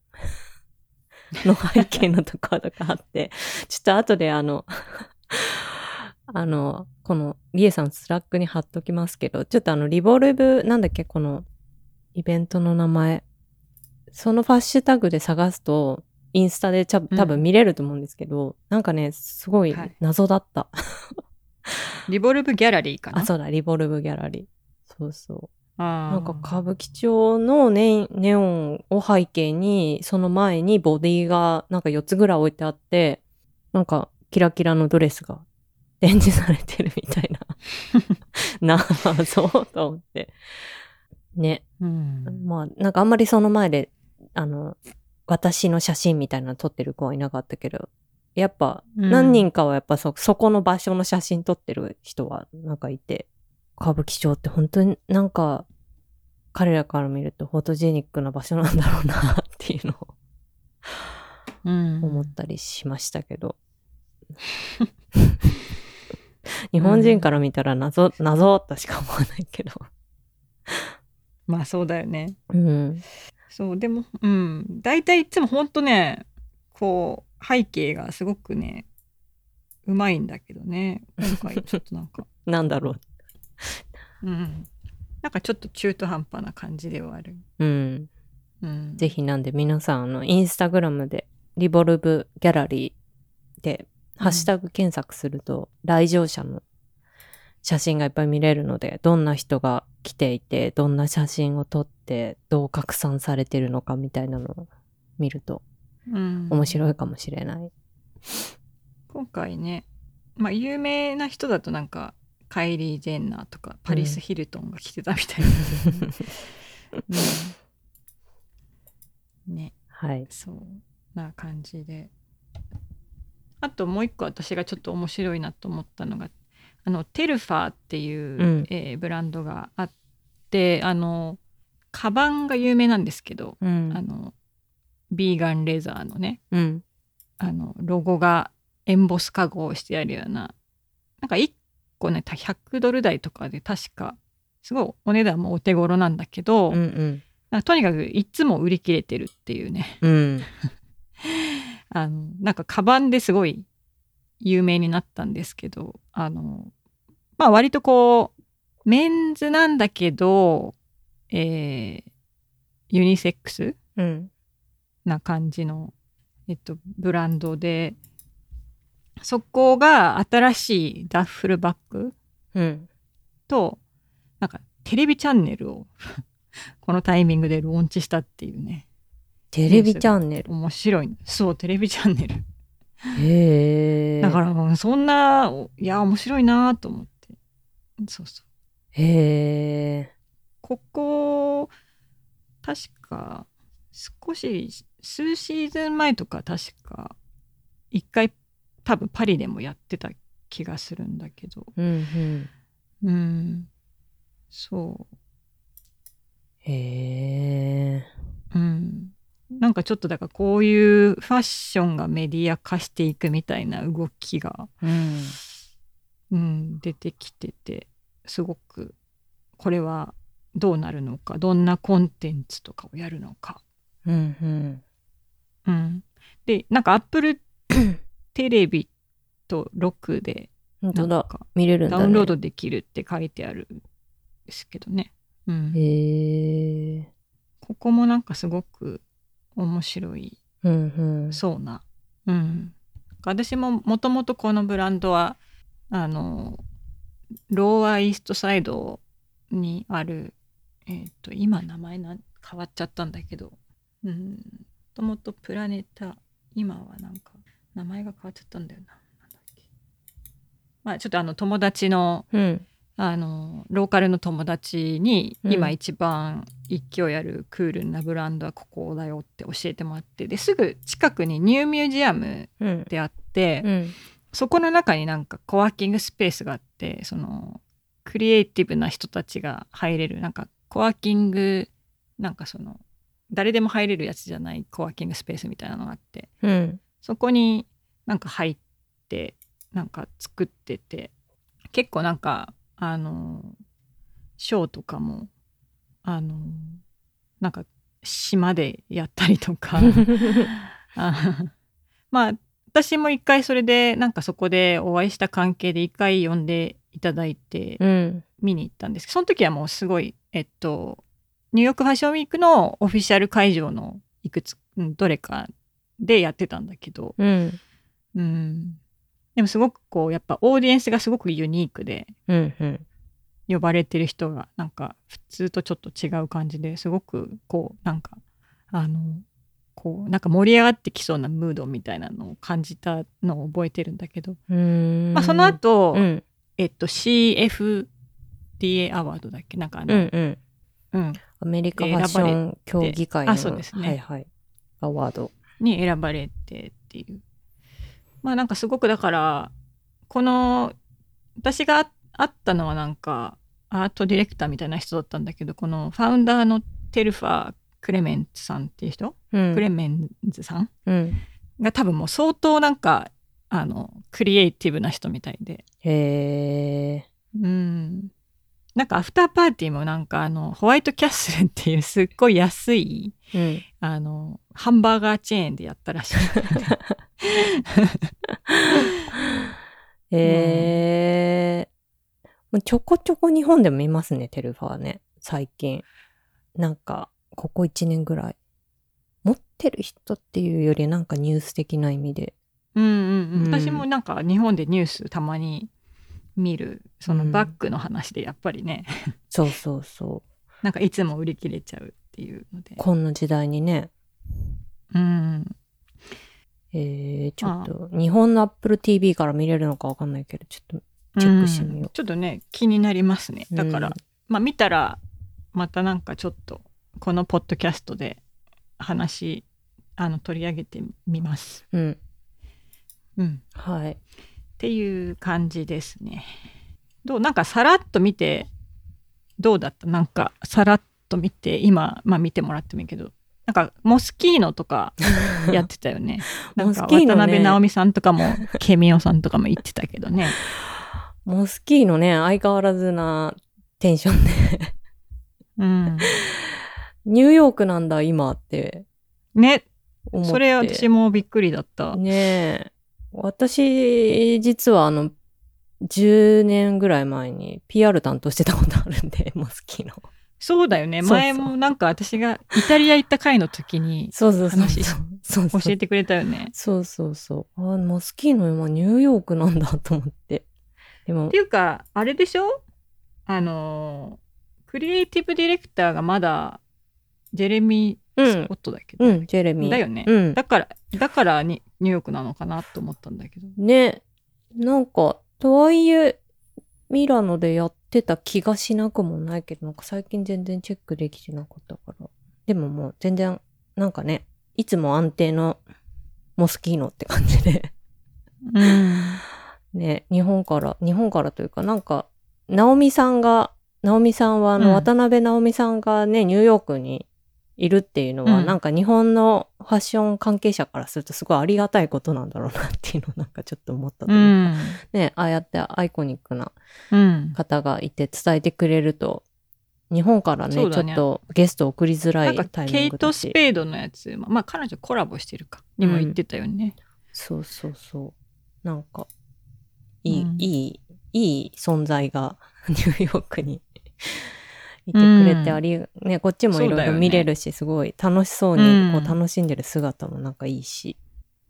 の背景のところとかあって、ちょっと後であの、あの、この、リエさんスラックに貼っときますけど、ちょっとあの、リボルブ、なんだっけ、この、イベントの名前。そのハッシュタグで探すと、インスタでちゃ多分見れると思うんですけど、なんかね、すごいはい謎だった。リボルブギャラリーかな？あ、そうだ、リボルブギャラリー。そうそう。なんか歌舞伎町のネネオンを背景に、その前にボディがなんか4つぐらい置いてあって、なんかキラキラのドレスが展示されてるみたいな。なあ、そうと思って。ね。うんまあ、なんかあんまりその前で、あの、私の写真みたいなの撮ってる子はいなかったけど、やっぱうん何人かはやっぱそ、そこの場所の写真撮ってる人はなんかいて、歌舞伎町って本当になんか、彼らから見るとフォトジェニックな場所なんだろうなっていうのをうん思ったりしましたけど。日本人から見たら謎、謎としか思わないけど。まあそうだよねうん。そうでもうん大体いつもほんとねこう背景がすごくねうまいんだけどね今回 ちょっとなんかなんだろう。うんなんかちょっと中途半端な感じではある。うん。うん、ぜひなんで皆さん、あの、インスタグラムで、リボルブギャラリーで、ハッシュタグ検索すると、来場者の写真がいっぱい見れるので、どんな人が来ていて、どんな写真を撮って、どう拡散されてるのかみたいなのを見るとうん、面白いかもしれない。今回ね、まあ、有名な人だとなんかカイリー・ジェンナーとかパリス・ヒルトンが来てたみたいな、うん。ね。はい。そうな感じで。あともう一個私がちょっと面白いなと思ったのがあのテルファーっていう、うん。えーブランドがあってあのカバンが有名なんですけど、うんあのビーガンレザーのねうん。あのロゴがエンボス加工してあるようななんか1個ね100ドル台とかで確かすごいお値段もお手頃なんだけど、うんうん。とにかくいつも売り切れてるっていうねうん。あのなんかカバンですごい有名になったんですけどあのまあ割とこうメンズなんだけど、えーユニセックスうん。な感じの、えっと、ブランドでそこが新しいダッフルバッグうん。となんかテレビチャンネルを このタイミングでローンチしたっていうねテレビチャンネル？面白いそうテレビチャンネルへえ。だからもうそんないや面白いなと思ってそうそうへえ。ここ確か少し数シーズン前とか確か一回多分パリでもやってた気がするんだけどうんうん。うんそへえ。う。うん。なんかちょっとだからこういうファッションがメディア化していくみたいな動きが、うん。うん、出てきててすごくこれはどうなるのかどんなコンテンツとかをやるのか。うんうん。うん、でなんかアップル テレビとロックで。なんか見れるね。ダウンロードできるって書いてあるんですけどね。うん、へえ。ここもなんかすごく面白いうんうん。そうな。うん。私ももともとこのブランドはあのローアーイーストサイドにあるえっ、と今名前な変わっちゃったんだけどうんもともとプラネタ今はなんか名前が変わっちゃったんだよな。なんだっけまあちょっとあの友達のうん。あのローカルの友達にうん今一番勢いあるクールなブランドはここだよって教えてもらってですぐ近くにニューミュージアムうん。ってあって、うん。そこの中になんかコワーキングスペースがあってそのクリエイティブな人たちが入れるなんかコワーキングなんかその誰でも入れるやつじゃないコワーキングスペースみたいなのがあってうん。そこになんか入ってなんか作ってて結構なんかあのショーとかもあのなんか島でやったりとか あまあ私も一回それでなんかそこでお会いした関係で一回呼んでいただいてうん。見に行ったんですけどその時はもうすごいえっとニューヨークファッションウィークのオフィシャル会場のいくつうんどれかでやってたんだけど、うん。うん、でもすごくこうやっぱオーディエンスがすごくユニークでうん。うん。呼ばれてる人がなんか普通とちょっと違う感じですごくこうなんかあのこうなんか盛り上がってきそうなムードみたいなのを感じたのを覚えてるんだけど、うん。まあ、その後、うん。えっと CFDA アワードだっけ？なんかあうの、んうん。うんアメリカファッション協議会の。あそうですねはいはい。アワード。に選ばれてっていうまあなんかすごくだからこの私が会ったのはなんかアートディレクターみたいな人だったんだけどこのファウンダーのテルファー・クレメンツさんっていう人、うん。クレメンズさん？うん。が多分もう相当なんかあのクリエイティブな人みたいでへえ。うんなんかアフターパーティーもなんかあのホワイトキャッスルっていうすっごい安いうん。あのハンバーガーチェーンでやったらしい へえ。もうちょこちょこ日本でも見ますね、テルファーね。最近。なんか、ここ1年ぐらい。持ってる人っていうよりなんかニュース的な意味で。うんうんうん、うん私もなんか日本でニュースたまに見るそのうん。バッグの話でやっぱりね、そうそうそう。なんかいつも売り切れちゃうっていうので。こんな時代にね。うん。えー、ちょっと、日本の Apple TV から見れるのかわかんないけど、ちょっと、チェックしてみよう。うん。ちょっとね気になりますね。だから、うんまあ見たらまたなんかちょっとこのポッドキャストで話あの取り上げてみます、うん。うん、はい。っていう感じですね。どう？なんかさらっと見てどうだった？なんかさらっと見て今、まあ、見てもらってもいいけど。なんかモスキーノとかやってたよね。なんかモスキーノね。渡辺直美さんとかもケミオさんとかも言ってたけどね。モスキーのね、相変わらずなテンションで。うん。ニューヨークなんだ、今って。ね。それ私もびっくりだった、ねえ。私、実はあの、10年ぐらい前に PR 担当してたことあるんで、モスキーの。そうだよね前もなんか私がイタリア行った回の時にそうそうそう。話そうそう教えてくれたよねそうそうそう。あ、モスキーの今ニューヨークなんだと思って。でもって、いうかあれでしょ？あのクリエイティブディレクターがまだジェレミスコットだけど、うん、ジェレミー。だよね、うん。だからだからにニューヨークなのかなと思ったんだけどね、なんか、とはいえ、ミラノでやってた気がしなくもないけど、なんか最近全然チェックできてなかったから。でももう全然、なんかね、いつも安定のモスキーノって感じで。うん ね、日本から、日本からというか、なんか、ナオミさんが、直美さんは、あの、うん渡辺直美さんがね、ニューヨークにいるっていうのは、うんなんか日本のファッション関係者からするとすごいありがたいことなんだろうなっていうのをなんかちょっと思ったとういうか、ん。ね、ああやってアイコニックなうん。方がいて伝えてくれると、日本からね、ねちょっとゲスト送りづらないタイミケイト・ングだし。スペードのやつ、まあ彼女コラボしてるか、にも言ってたよね。そうそうそう。なんか、いい、うんいい、いい存在が ニューヨークにいてくれてうんあり、ね、こっちもいろいろ見れるし、すごい楽しそうにこううん楽しんでる姿もなんかいいし。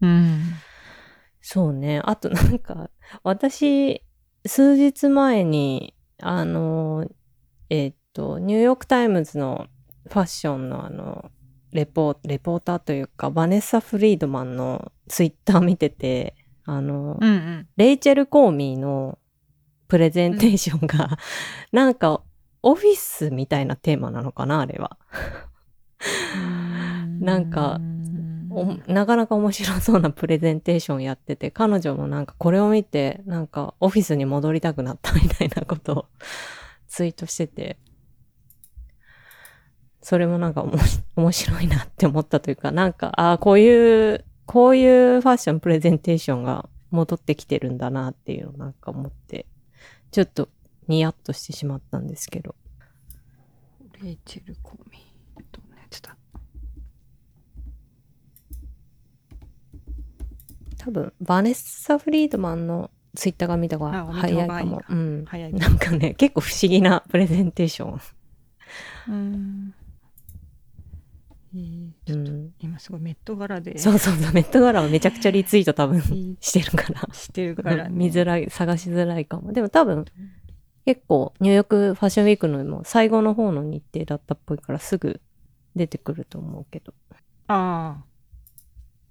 うん。そうね。あとなんか、私、数日前に、あの、えっと、ニューヨークタイムズのファッションのあの、レポレポーターというか、バネッサ・フリードマンのツイッター見てて、あの、うんうん。レイチェル・コーミーのプレゼンテーションが、なんか、オフィスみたいなテーマなのかな、あれは。なんかおなかなか面白そうなプレゼンテーションやってて、彼女もなんかこれを見て、なんかオフィスに戻りたくなったみたいなことを ツイートしてて、それもなんか面白いなって思ったというか、なんか、ああ、こういう、こういうファッションプレゼンテーションが戻ってきてるんだなっていうのをなんか思って、ちょっとニヤッとしてしまったんですけど。レイチェル・コーミー。どんなやつだ？多分、バネッサ・フリードマンのツイッターが見た方があ早いかも。うん。早いなんかね、結構不思議な プレゼンテーション。うん。えーちょっとうん。今すごいメット柄でそうそうそう、メット柄はめちゃくちゃリツイート多分いしてるから。してるから、ね、見づらい、探しづらいかも。でも多分、結構、ニューヨークファッションウィークのも最後の方の日程だったっぽいからすぐ出てくると思うけど。ああ。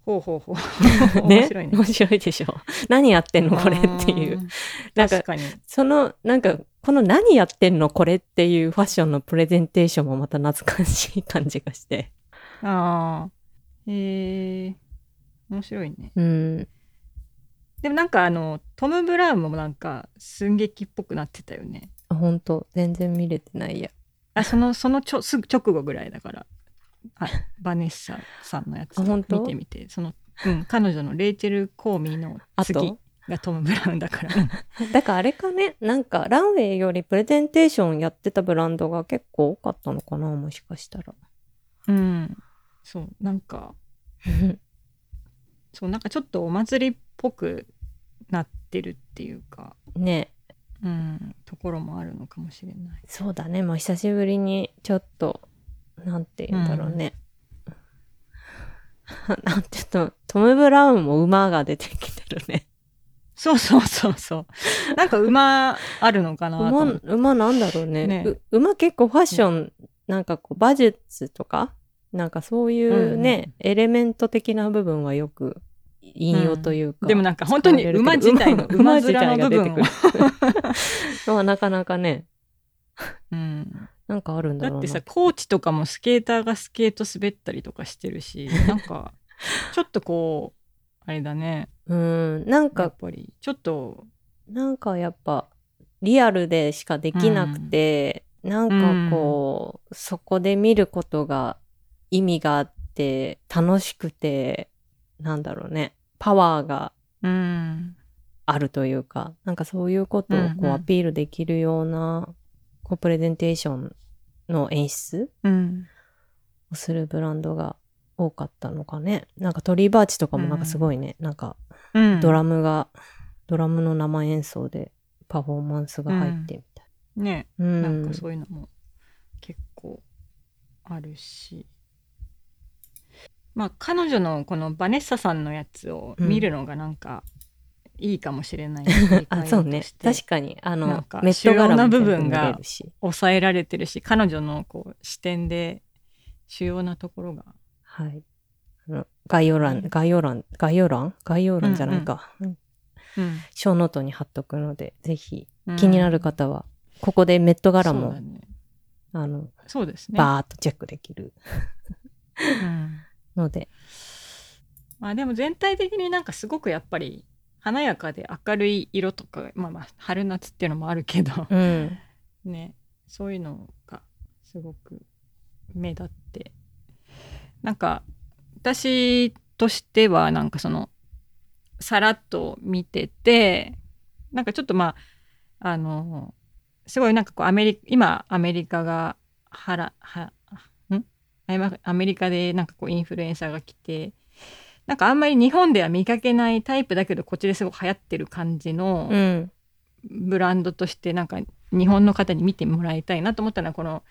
ほうほうほう。ね？面白いね。面白いでしょ。何やってんのこれっていう。うん。なんか確かに。その、なんか、この何やってんのこれっていうファッションのプレゼンテーションもまた懐かしい感じがして。ああ。へえ面白いね。うん。でもなんかあの、トム・ブラウンもなんか寸劇っぽくなってたよね。あ本当全然見れてないや。あ、その、そのちょすぐ直後ぐらいだから。あバネッサさんのやつ見てみて。その、うん、彼女のレイチェル・コーミーのあ次と？がトム・ブラウンだから。う んだからあれかね、なんかランウェイよりプレゼンテーションやってたブランドが結構多かったのかな、もしかしたら。うん。そう、なんか、そう、なんかちょっとお祭りっぽくなってるっていうか、ねうん、ところもあるのかもしれない。そうだね。まあ久しぶりにちょっと、なんて言うんだろうね。なんて言うと、トム・ブラウンも馬が出てきてるね。そうそうそうそう。なんか馬あるのかな馬馬なんだろうね。ねう馬結構ファッション、なんかこう、馬術とか、なんかそういうね、エレメント的な部分はよく引用というか。でもなんか本当に馬自体の 馬自体が出てくる。まあなかなかね、うん、なんかあるんだろうな。だってさ、コーチとかもスケーターがスケート滑ったりとかしてるし、なんか、ちょっとこう、あれだね。うん、なんやかっぱり、ちょっと、なんかやっぱリアルでしかできなくて、なんかこう、そこで見ることが意味があって楽しくてなんだろうねパワーがうん、あるというかなんかそういうことをこうんううんアピールできるような、こうプレゼンテーションの演出うん、をするブランドが多かったのかねなんかトリーバーチとかもなんかすごいね、なんかうん。ドラムが、ドラムの生演奏でパフォーマンスが入ってみたいね、な。うん。なんかそういうのも結構あるし。まあ彼女のこのバネッサさんのやつを見るのがなんかいいかもしれない、あ、そうね。確かかに、あのか、メット柄な部分が。抑えられてるし彼女のこう視点で主要なところが。はい。あの概要欄、概要欄、概要欄？概要欄じゃないか。うんうんショーノートに貼っとくので、ぜひ気になる方は、ここでメットガラも、あの、そうですね。バーっとチェックできる。うんので、まあでも全体的になんかすごくやっぱり華やかで明るい色とかまあまあ春夏っていうのもあるけどうん。ねそういうのがすごく目立ってなんか私としてはなんかそのさらっと見ててなんかちょっとまああのすごいなんかこうアメリ今アメリカがはらはんアメリカでなんかこうインフルエンサーが来てなんかあんまり日本では見かけないタイプだけどこっちですごく流行ってる感じのうん。ブランドとしてなんか日本の方に見てもらいたいなと思ったのはこの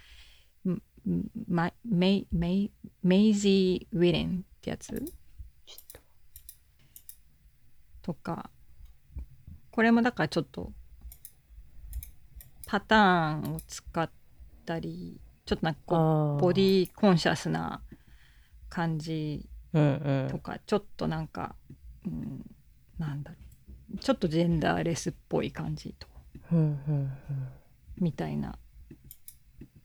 メイメイメイジー・ウィレンってやつ？とか。これもだからちょっとパターンを使ったりちょっとなんかこうあボディコンシャスな感じうんとか、ちょっとなんか、うん、なんだろう。ちょっとジェンダーレスっぽい感じとうん。うんうん。みたいな。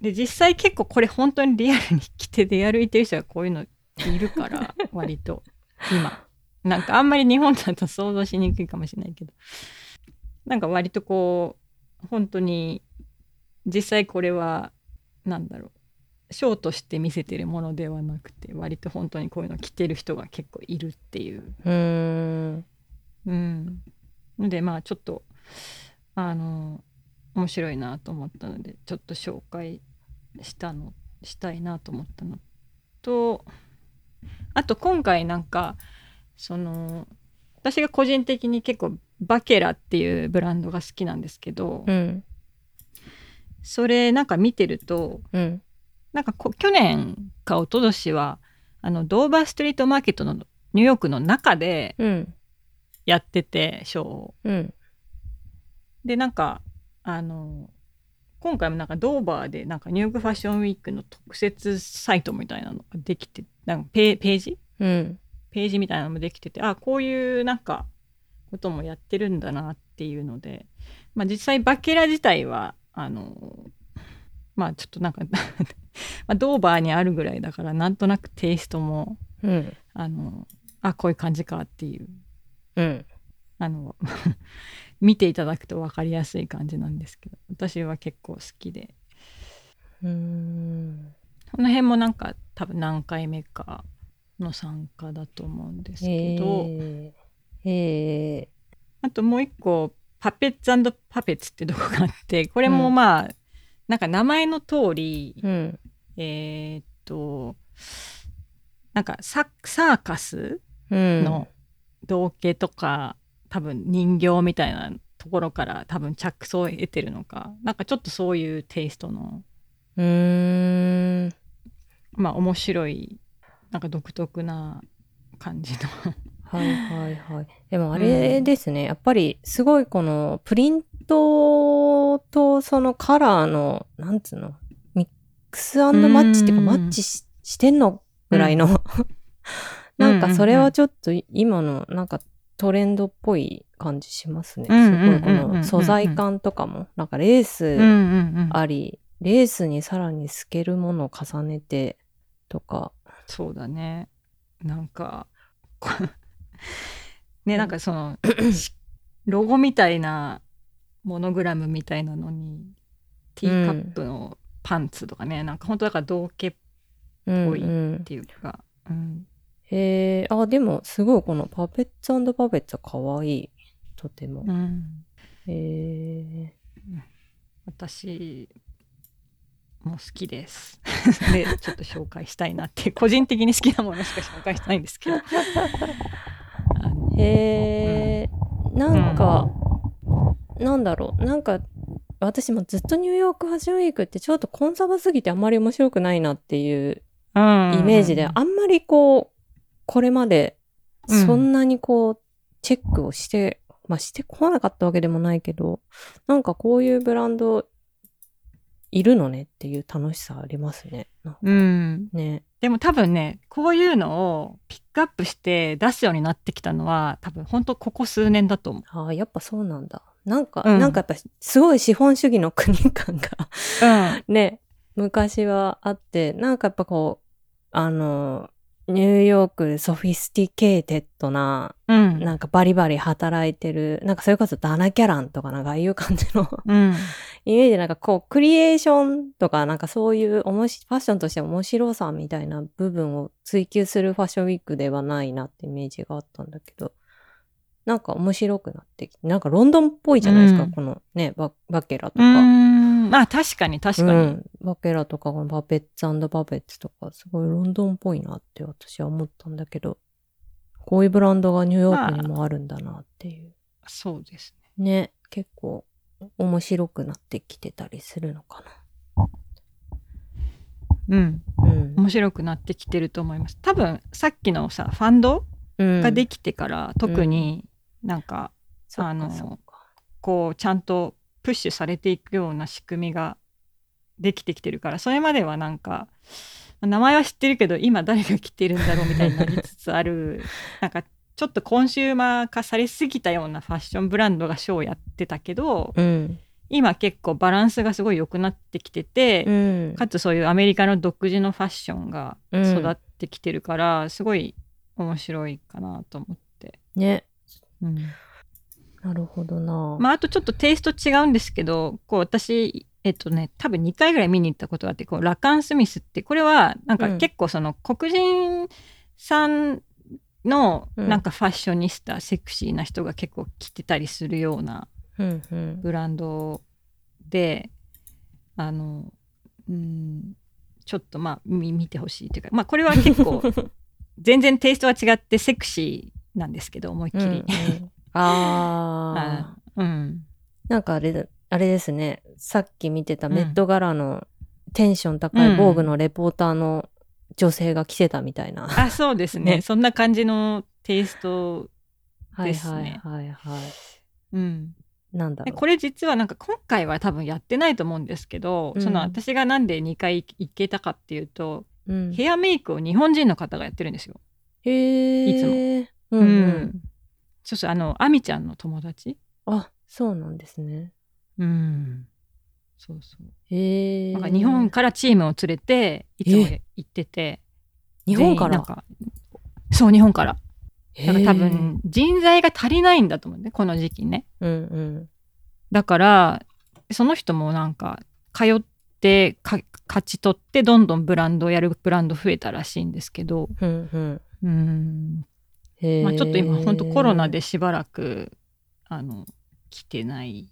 で実際結構これ本当にリアルに着て出歩いてる人がこういうのいるから 割と今。なんかあんまり日本だと想像しにくいかもしれないけど。なんか割とこう本当に実際これはなんだろうショーとして見せてるものではなくて割と本当にこういうの着てる人が結構いるっていううん。のでまあちょっとあの面白いなと思ったのでちょっと紹介したのしたいなと思ったのとあと今回なんかその私が個人的に結構バケラっていうブランドが好きなんですけど、うん。それなんか見てるとうん。なんかこ去年か一昨年はあのドーバーストリートマーケットのニューヨークの中でうん。やっててショーを。うん。でなんかあの今回もなんかドーバーでなんかニューヨークファッションウィークの特設サイトみたいなのができてなんかペページ？うん。ページみたいなのもできててあこういうなんかこともやってるんだなっていうので、まあ、実際バケラ自体はあのまあちょっとなんか まあドーバーにあるぐらいだからなんとなくテイストもうん。あのあこういう感じかっていううん。あの 見ていただくと分かりやすい感じなんですけど私は結構好きでうん。この辺もなんか多分何回目かの参加だと思うんですけど、えー、えあともう一個パペッツパペッツってとこがあってこれもまあ、なんか名前の通り、ー、うん。えーっとなんかササーカスうん。の道化とか、多分人形みたいなところから多分着想を得てるのかなんかちょっとそういうテイストのうーん。まあ面白いなんか独特な感じのはいはいはい。でもあれですね、やっぱりすごいこのプリントとそのカラーの、なんつうの、ミックスマッチっていうかうんマッチししてんのぐらいの、なんかそれはちょっと今のなんかトレンドっぽい感じしますね。うんすごいこうんうんうん。うんの素材感とかも、なんかレーうんスうんうん。あり、レースにさらに透けるものを重ねてとか、そうだね。なんかこねなんかそのしロゴみたいなモノグラムみたいなのにティーカップのパンツとかね、なんか本当だから道化っうんぽいうんていうか、うん、へえ、あ、でもすごいこのパペッツパペッツは可愛い。とても。うん、へえ。私も好きです。でちょっと紹介したいなっていう個人的に好きなものしか紹介してないんですけど。え、なんか、なんだろう。なんか、私もずっとニューヨークファッションウィークってちょっとコンサバすぎてあんまり面白くないなっていううん。イメージで、あんまりこう、これまでうん。そんなにこう、チェックをして、まあしてこなかったわけでもないけど、なんかこういうブランドいるのねっていう楽しさありますね。うん、ね。でも多分ねこういうのをピックアップして出すようになってきたのは多分本当ここ数年だと思ああ、やっぱそうなんだ。なんか、うんなんかやっぱすごい資本主義の国感がう。う んね、昔はあって、なんかやっぱこう、あの、ニューヨークソフィスティケーテッドな、うん。なんかバリバリ働いてる、なんかそれこそダナ・キャランとかなんかああいう感じのうん。イメージなんかこう、クリエーションとかなんかそういうおもしファッションとして面白さみたいな部分を追求するファッションウィークではないなってイメージがあったんだけど、なんか面白くなってきて、なんかロンドンっぽいじゃないですか、うんこのね、ババケラとか。ん。まあ確かに確かに。うん、バケラとかこのパペッツパペッツとかすごいロンドンっぽいなって私は思ったんだけど、こういうブランドがニューヨークにもあるんだなっていう。そうですね、ね。結構面白くなってきてたりするのかうん。な。うん。面白くなってきてると思います。多分さっきのさ、ファンドうんができてから、特になんか、あのこう、ちゃんとプッシュされていくような仕組みができてきてるから、それまではなんか、名前は知ってるけど、今誰が着てるんだろうみたいになりつつある、なんか、ちょっとコンシューマー化されすぎたようなファッションブランドがショーをやってたけど、うん。今結構バランスがすごい良くなってきてて、うん。かつそういうアメリカの独自のファッションがうん育ってきてるから、すごい面白いかなと思って。ね。うんなるほどな。まあ、あとちょっとテイスト違うんですけど、こう私、えっとね、多分2回ぐらい見に行ったことがあって、こうラカン・スミスって、これはなんかうん結構その黒人さんのうんなんかファッショニスタ、セクシーな人が結構着てたりするようなうんうん。ブランドで、あの、うん、ちょっとまあ見見てほしいというか、まあこれは結構 全然テイストは違ってセクシーなんですけど、思いっきり。うんうん ああ。あうん。なんかあれだ、あれですね。さっき見てたうんメットガラのテンション高いうん防具のレポーターの女性が着てたみたいな。あ、そうですね。ねそんな感じのテイスト。はいですねはいはいはい。うん。でなんだ。これ実はなんか今回は多分やってないと思うんですけど、うんその私がなんで2回行けたかっていうと、うん、ヘアメイクを日本人の方がやってるんですよ。へえ。いつも。うん、うん。そうそう、あの、アミちゃんの友達？あ、そうなんですね。うん。そうそう。へえ。なんか日本からチームを連れて、いつも行ってて。日本から？かそう、日本から。だから多へ分人材が足りないんだと思うね、この時期ね。え。うんうん。だからその人もなんか通ってか勝ち取ってどんどんブランドをやるブランド増えたらしいんですけどうんうん。まあ、ちょっと今本当コロナでしばらくあの来てない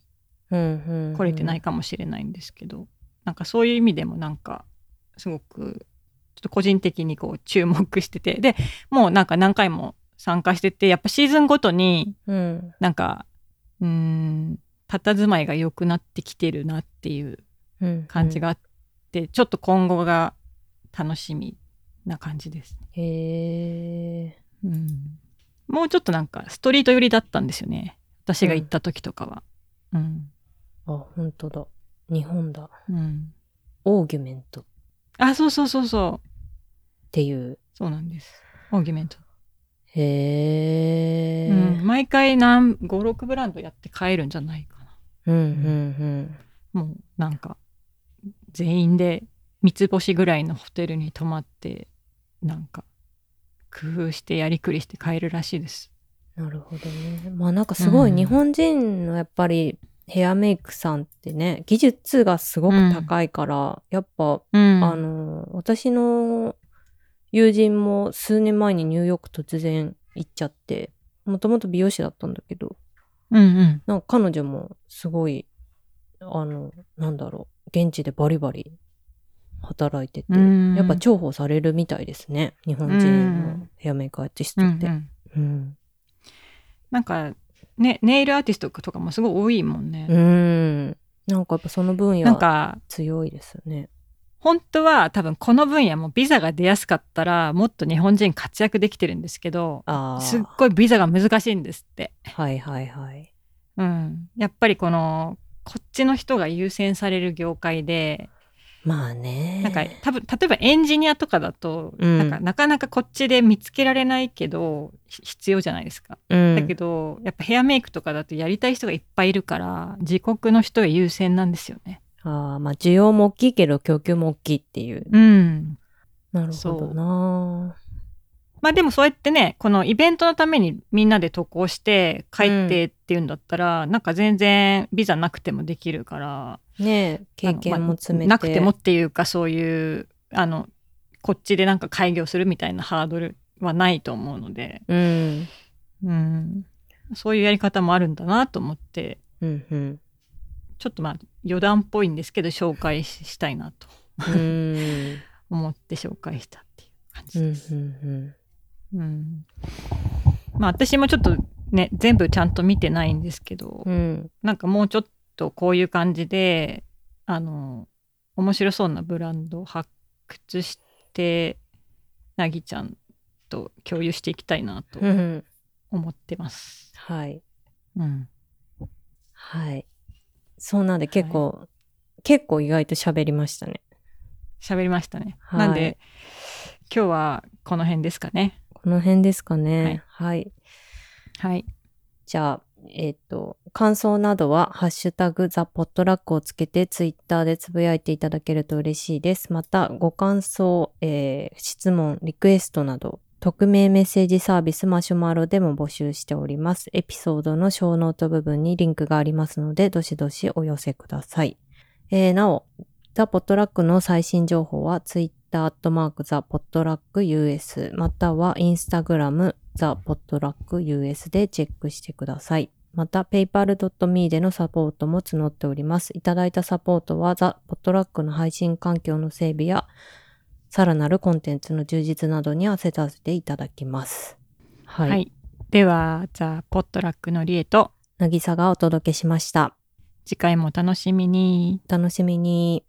うんうんうん、来れてないかもしれないんですけど、なんかそういう意味でもなんかすごくちょっと個人的にこう注目しててでもうなんか何回も参加しててやっぱシーズンごとにうん。なんかうーん佇まいが良くなってきてるなっていううん。感じがあって、ちょっと今後が楽しみな感じです、へえ。うん。もうちょっとなんかストリート寄りだったんですよね私が行った時とかは。うんあ、本当だ。日本だ。うんオーギュメントっあそうそうそうそうていう。そうなんです。オーギュメント。へえ。うん、毎回何56ブランドやって帰るんじゃないかうんうんな。もうなんか全員で三つ星ぐらいのホテルに泊まってなんか工夫してやりくりして帰るらしいです。うん。なるほどね。まあなんかすごいうん日本人のやっぱりヘアメイクさんってね、技術がすごく高いから、やっぱ、うん、あの、私の友人も数年前にニューヨーク突然行っちゃって、もともと美容師だったんだけど、うんうんなんか彼女もすごい、あの、なんだろう、現地でバリバリ働いてて、うんやっぱ重宝されるみたいですね。日本人のヘアメイクアーティストって。うんうんうん。なんかねネイルアーティストとかもすごい多いもんね。うん。なんかやっぱその分野か強いですよね。本当は多分この分野もビザが出やすかったらもっと日本人活躍できてるんですけどああ。すっごいビザが難しいんですって。はいはいはい。うん、やっぱりこのこっちの人が優先される業界でまあね。なんか多分例えばエンジニアとかだと、うんなんかなかなかこっちで見つけられないけどひ必要じゃないですか。うん、だけどやっぱヘアメイクとかだとやりたい人がいっぱいいるから自国の人が優先なんですよね。ああ、まあ需要も大きいけど供給も大きいっていう。うん、なるほどな。まあでもそうやってねこのイベントのためにみんなで渡航して帰ってっていうんだったら、なんか全然ビザなくてもできるからね経験も詰めて、なくてもっていうかそういうあのこっちでなんか開業するみたいなハードルはないと思うので、うん。うん、そういうやり方もあるんだなと思って。うんうん。ちょっとまあ余談っぽいんですけど紹介ししたいなと。うん。思って紹介したっていう感じうんです。うんうん。まあ私もちょっとね全部ちゃんと見てないんですけど、うん。なんかもうちょっとこういう感じであの面白そうなブランドを発掘してなぎちゃんと共有していきたいなと思ってます。はい。うん、はい。そうなんで結構、結構意外と喋りましたね。喋りましたね。はい。なんで今日はこの辺ですかね。この辺ですかねはいはい。じゃあ、えっ、と、感想などは、ハッシュタグ、ザ・ポットラックをつけて、ツイッターでつぶやいていただけると嬉しいです。また、ご感想、えー質問、リクエストなど、匿名メッセージサービスマシュマロでも募集しております。エピソードのショーノート部分にリンクがありますので、どしどしお寄せください。えーなお、ザ・ポットラックの最新情報は、ツイッター、アットマーク、ザ・ポットラック US、またはインスタグラム、ザ・ポットラック US でチェックしてください。また、paypal.me でのサポートも募っております。いただいたサポートは、ザ・ポットラックの配信環境の整備や、さらなるコンテンツの充実などに合わせさせていただきます。は。はいい。では、ザ・ポットラックのリエとなぎさがお届けしました。次回もお楽しみに。お楽しみに。